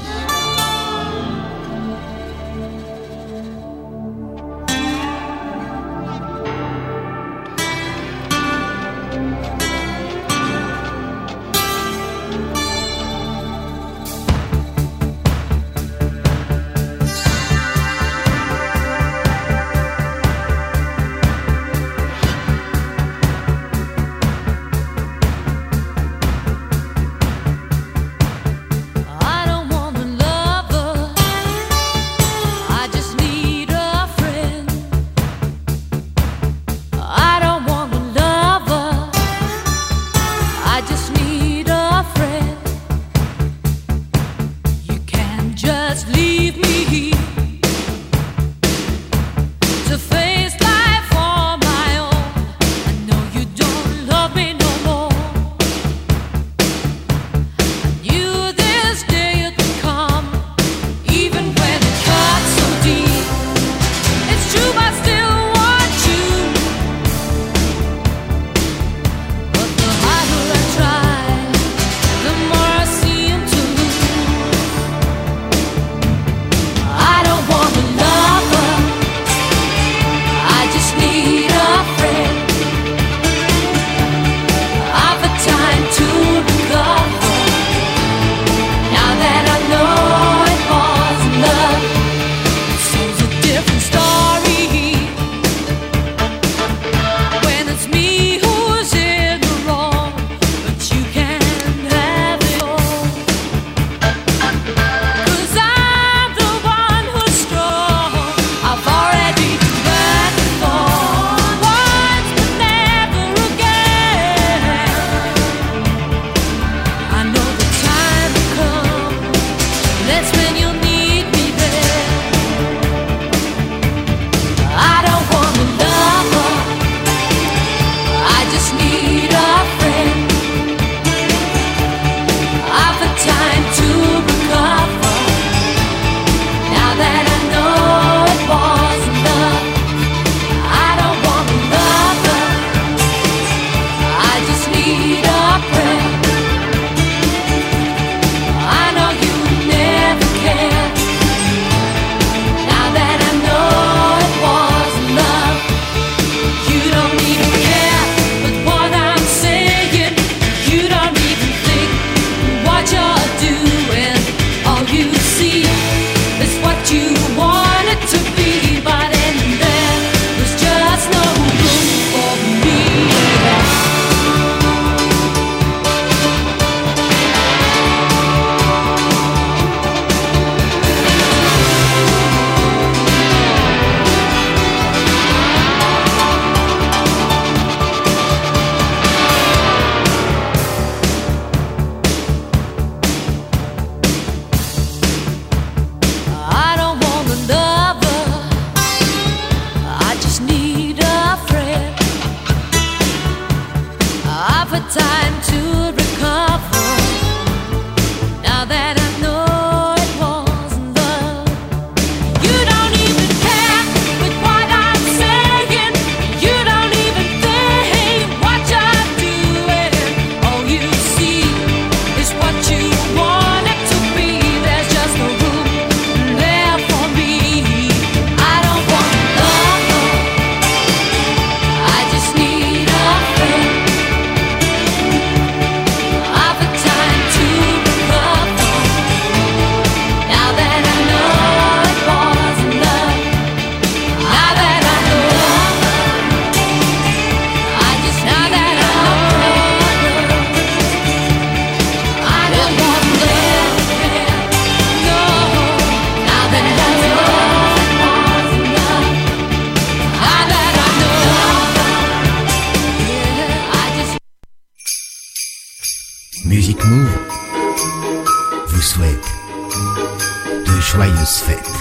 Joyeuses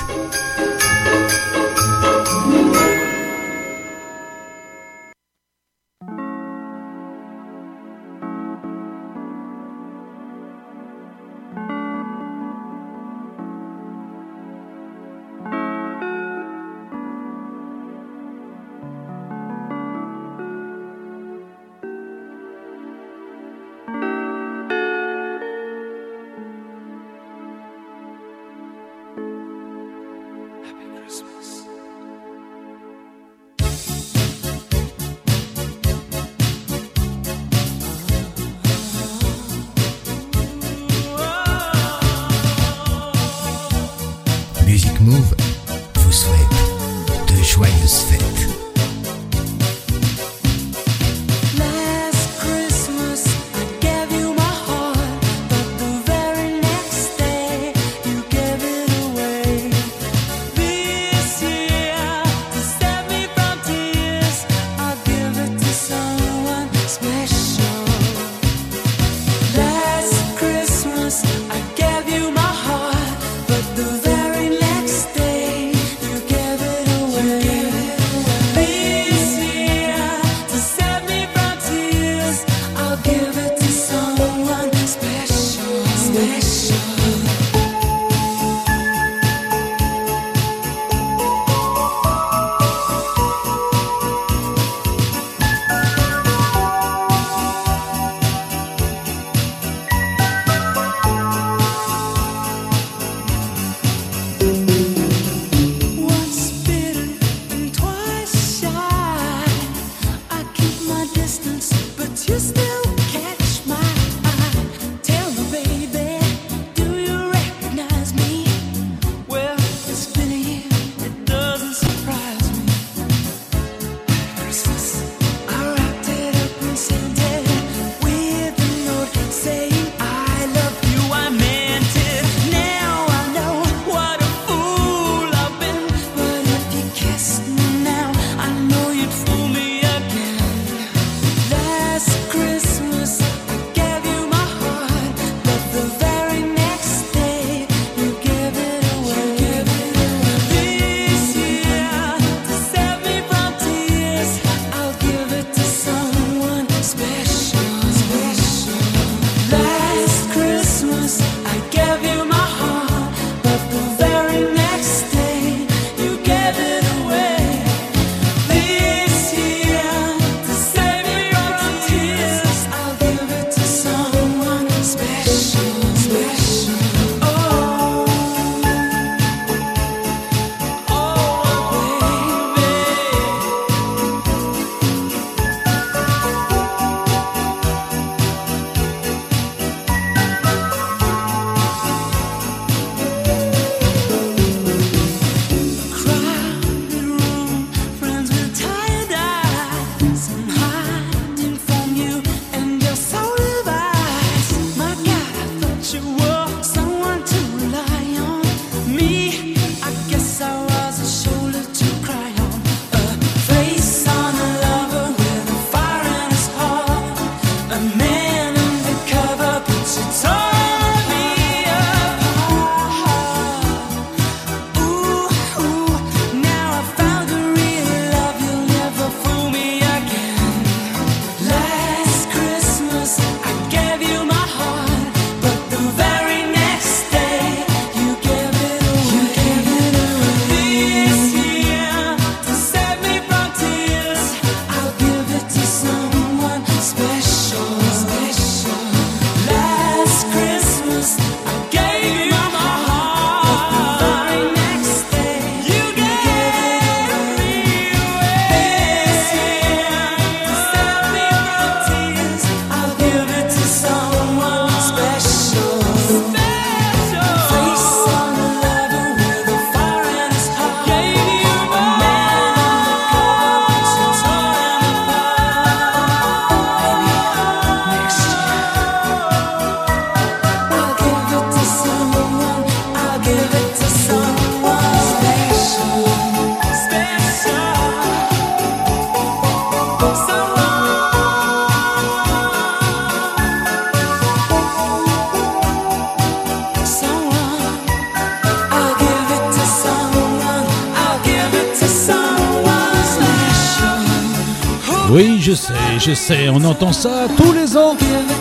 on entend ça tous les ans,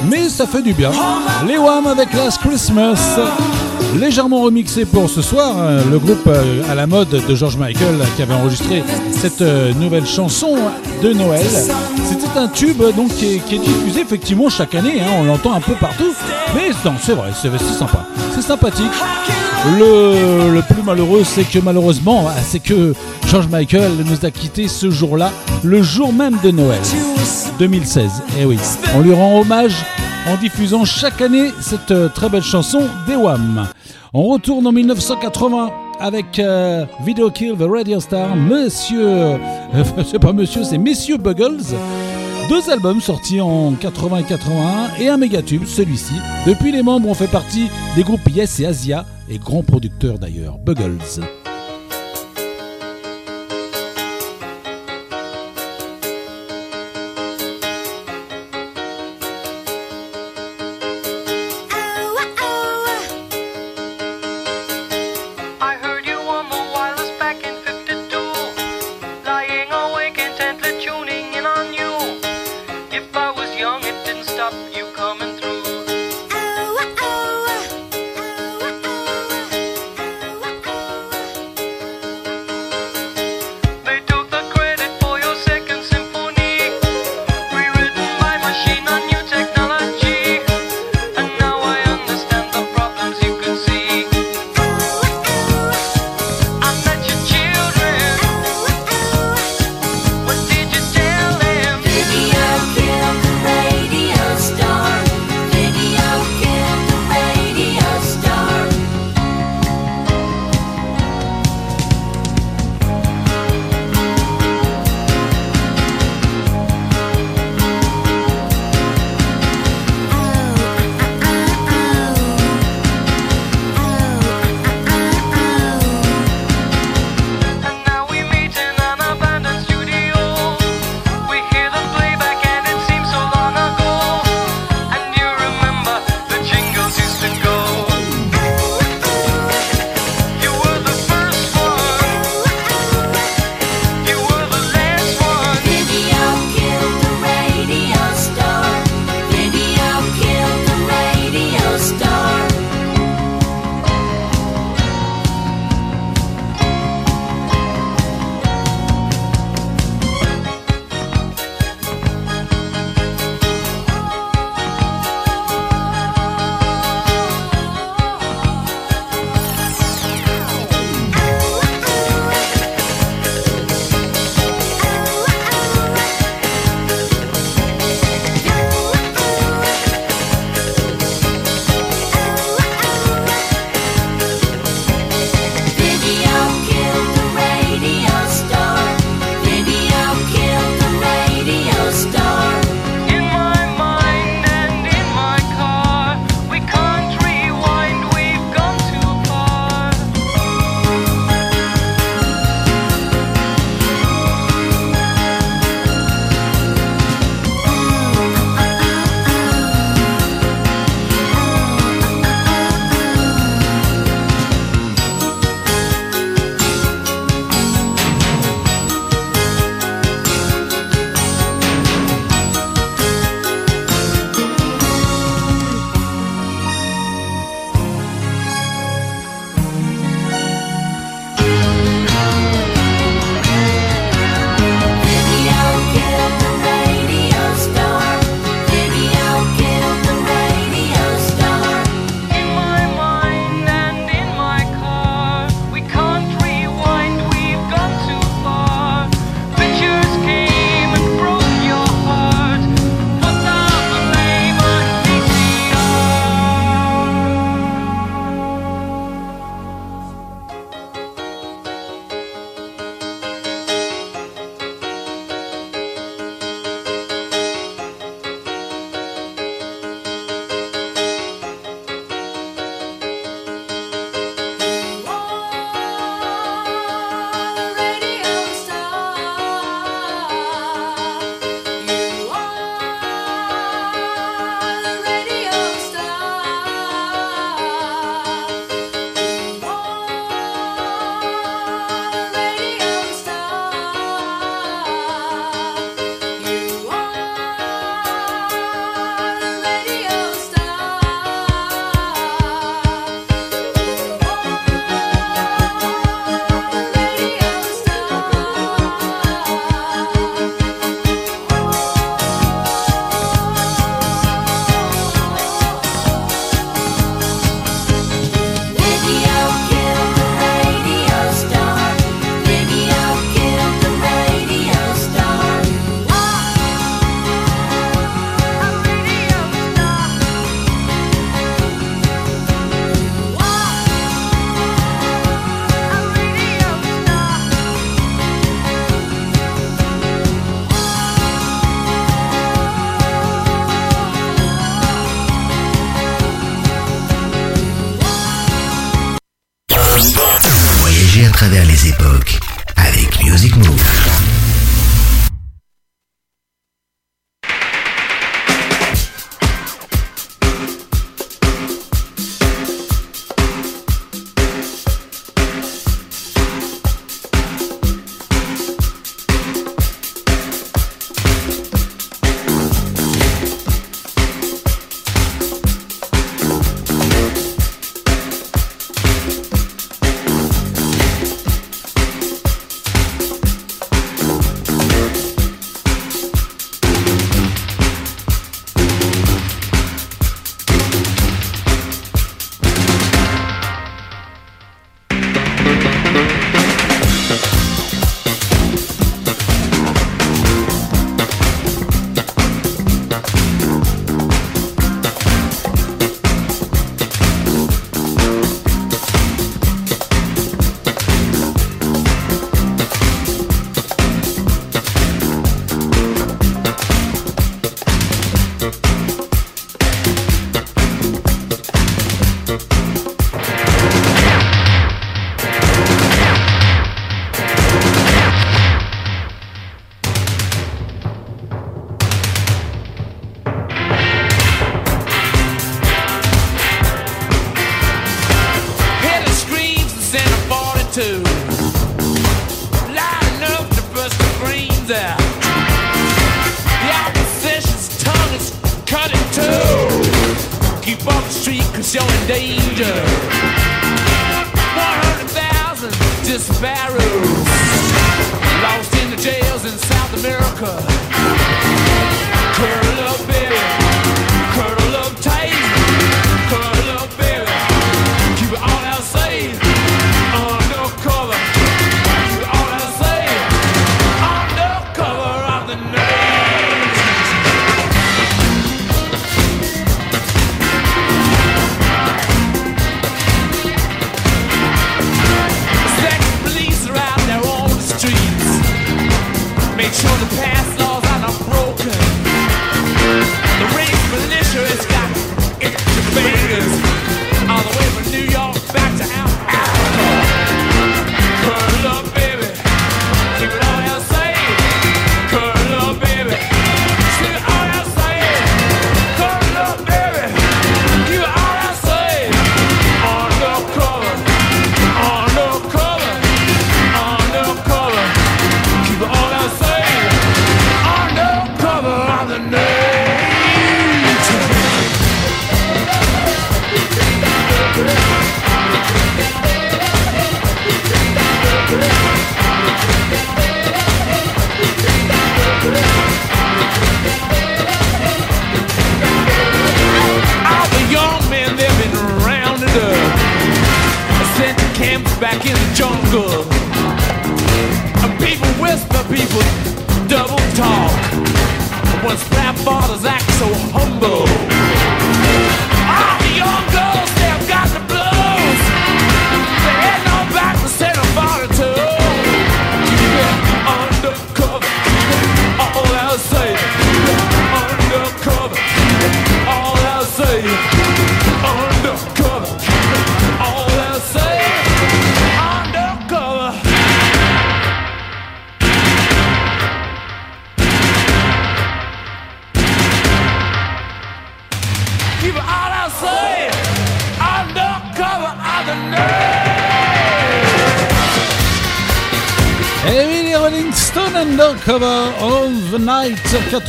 mais ça fait du bien. Les Wham avec Last Christmas, légèrement remixé pour ce soir, euh, le groupe euh, à la mode de George Michael euh, qui avait enregistré cette euh, nouvelle chanson de Noël. C'était un tube donc qui est, diffusé effectivement chaque année, hein, on l'entend un peu partout, mais non, c'est vrai, c'est sympa, c'est sympathique. Le, plus malheureux, c'est que malheureusement, ah, c'est que George Michael nous a quittés ce jour-là, le jour même de Noël 2016. Et oui, on lui rend hommage en diffusant chaque année cette euh, très belle chanson des. On retourne en 1980 avec euh, Video Kill the Radio Star, Monsieur, euh, c'est pas Monsieur, c'est Messieurs Buggles. Deux albums sortis en 80 et 81 et un méga tube, celui-ci. Depuis, les membres ont fait partie des groupes Yes et Asia, et grands producteurs d'ailleurs, Buggles.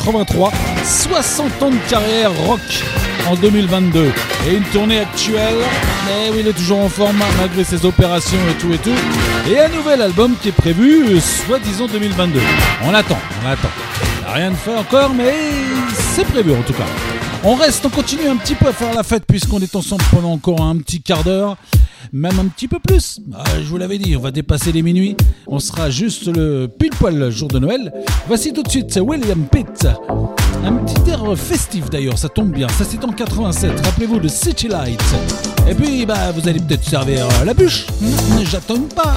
83, 60 ans de carrière rock en 2022 et une tournée actuelle. Mais oui, il est toujours en forme malgré ses opérations et tout et tout. Et un nouvel album qui est prévu, soi-disant 2022. On attend, on attend. Rien de fait encore, mais c'est prévu en tout cas. On reste, on continue un petit peu à faire la fête puisqu'on est ensemble pendant encore un petit quart d'heure, même un petit peu plus. Ah, je vous l'avais dit, on va dépasser les minuit. On sera juste le pile poil jour de Noël. Voici tout de suite William Pitt. Un petit air festif d'ailleurs, ça tombe bien. Ça c'est en 87. Rappelez-vous de City Light. Et puis bah vous allez peut-être servir euh, la bûche. J'attends pas.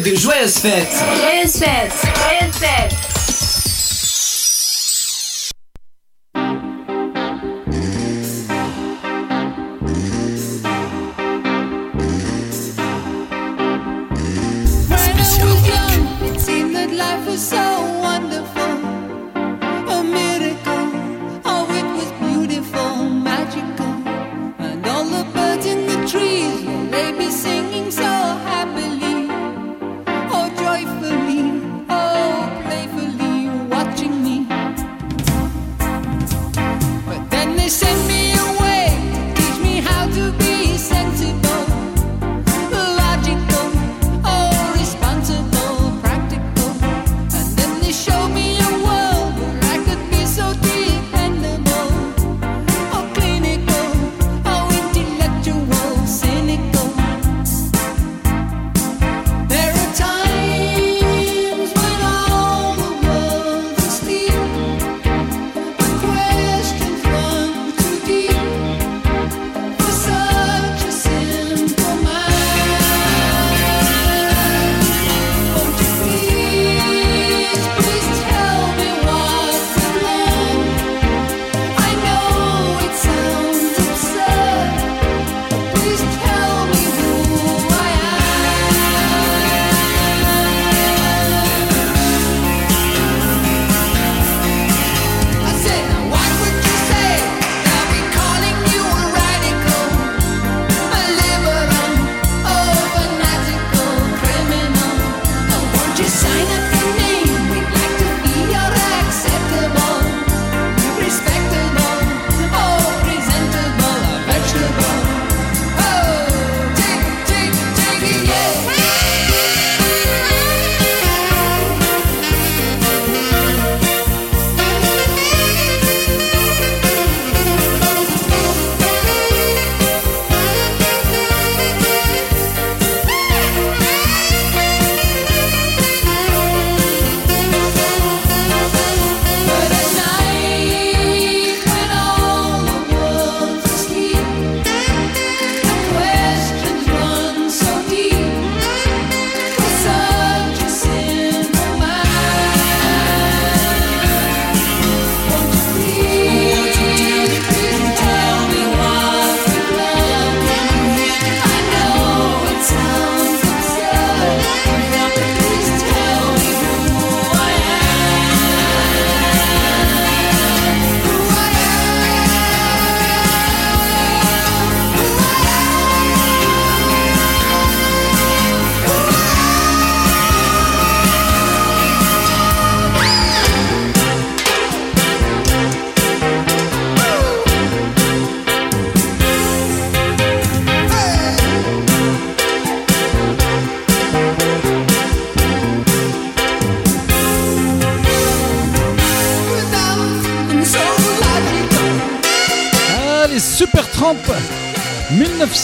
De joyeuses fêtes. Joyeuses fêtes Joyeuses fêtes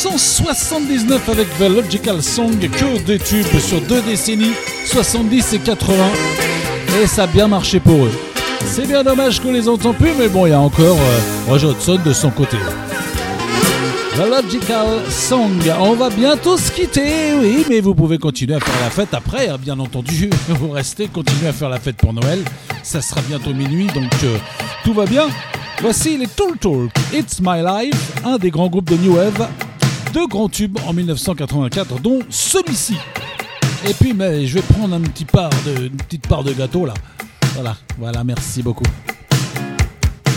1979 avec The Logical Song, que des tubes sur deux décennies, 70 et 80. Et ça a bien marché pour eux. C'est bien dommage qu'on les entend plus, mais bon, il y a encore euh, Roger Hodgson de son côté. The Logical Song. On va bientôt se quitter, oui, mais vous pouvez continuer à faire la fête après, hein, bien entendu. Vous restez, continuez à faire la fête pour Noël. Ça sera bientôt minuit, donc euh, tout va bien. Voici les Tool Talk, It's My Life, un des grands groupes de New Wave. Deux grands tubes en 1984, dont celui-ci. Et puis, mais je vais prendre un petit part de, une petite part de gâteau là. Voilà, voilà, merci beaucoup.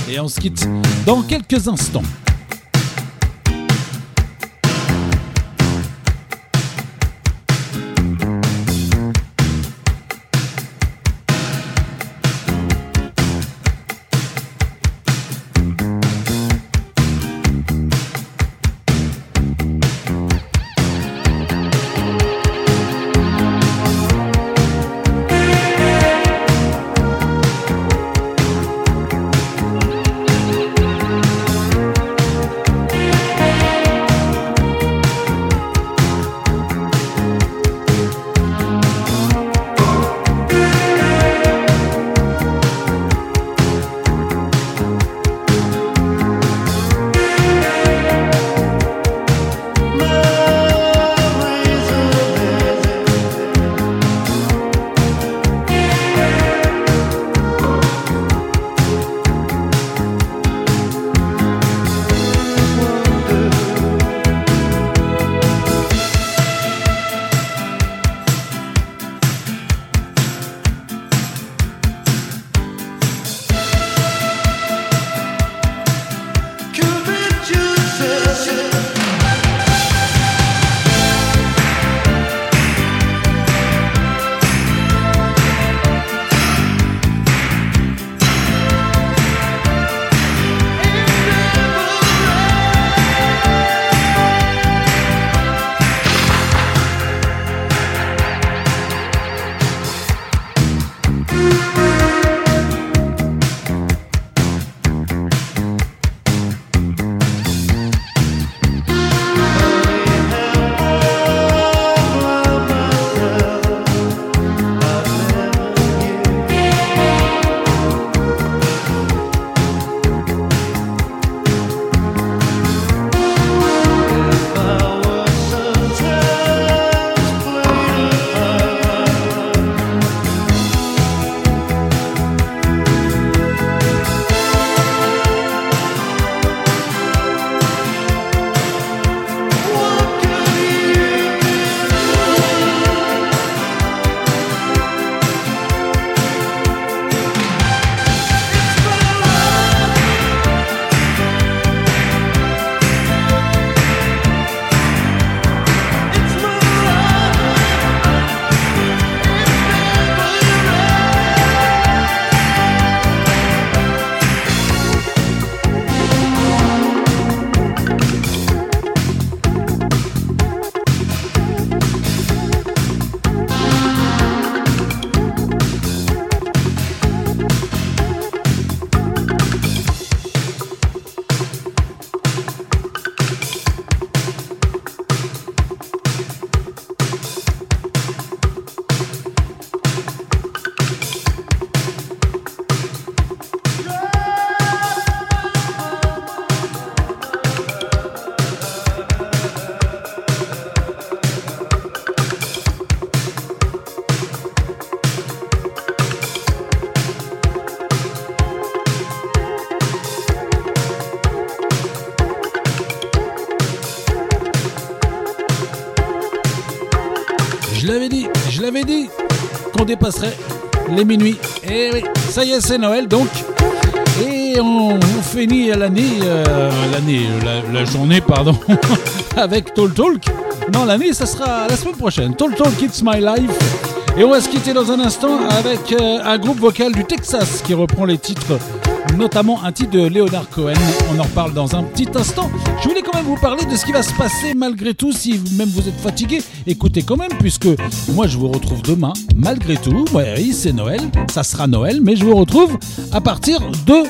Et on se quitte dans quelques instants. L'avais dit, je l'avais dit qu'on dépasserait les minuit. Et oui, ça y est, c'est Noël donc. Et on, finit l'année, euh, l'année, la, la journée, pardon, avec Talk Talk. Non, l'année, ça sera la semaine prochaine. Talk Talk It's My Life. Et on va se quitter dans un instant avec euh, un groupe vocal du Texas qui reprend les titres, notamment un titre de Leonard Cohen. On en reparle dans un petit instant. Je voulais quand même vous parler de ce qui va se passer malgré tout. Si même vous êtes fatigué, écoutez quand même, puisque moi je vous retrouve demain, malgré tout. Oui, c'est Noël, ça sera Noël, mais je vous retrouve à partir de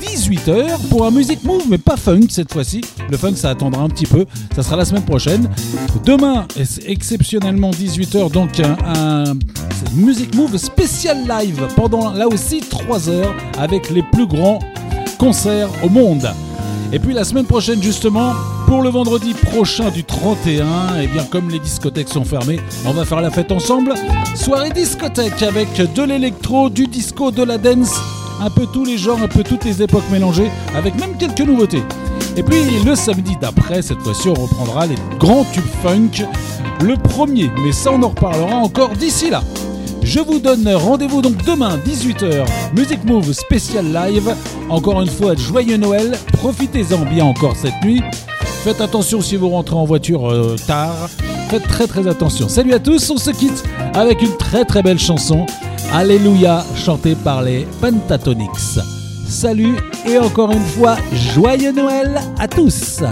18h pour un Music Move, mais pas funk cette fois-ci. Le funk, ça attendra un petit peu. Ça sera la semaine prochaine. Demain, exceptionnellement 18h, donc un, un Music Move spécial live pendant là aussi 3 heures avec les plus grands concerts au monde. Et puis la semaine prochaine justement, pour le vendredi prochain du 31, et bien comme les discothèques sont fermées, on va faire la fête ensemble. Soirée discothèque avec de l'électro, du disco, de la dance, un peu tous les genres, un peu toutes les époques mélangées, avec même quelques nouveautés. Et puis le samedi d'après, cette fois-ci, on reprendra les grands tubes funk. Le premier, mais ça on en reparlera encore d'ici là. Je vous donne rendez-vous donc demain 18h, Music Move spécial live. Encore une fois, joyeux Noël, profitez-en bien encore cette nuit. Faites attention si vous rentrez en voiture euh, tard. Faites très très attention. Salut à tous, on se quitte avec une très très belle chanson, Alléluia, chantée par les Pentatonics. Salut et encore une fois, joyeux Noël à tous.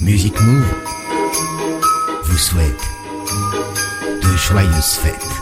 Music Move vous souhaite de joyeuses fêtes.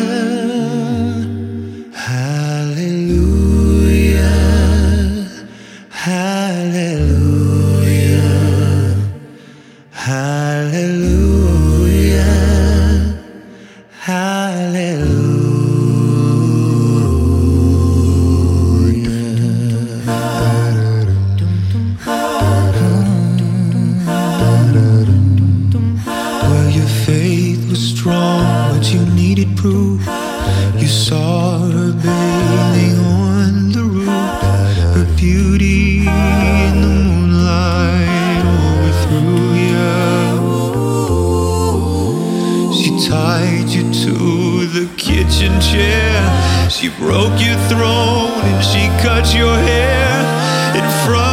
Chair. She broke your throne and she cut your hair. in from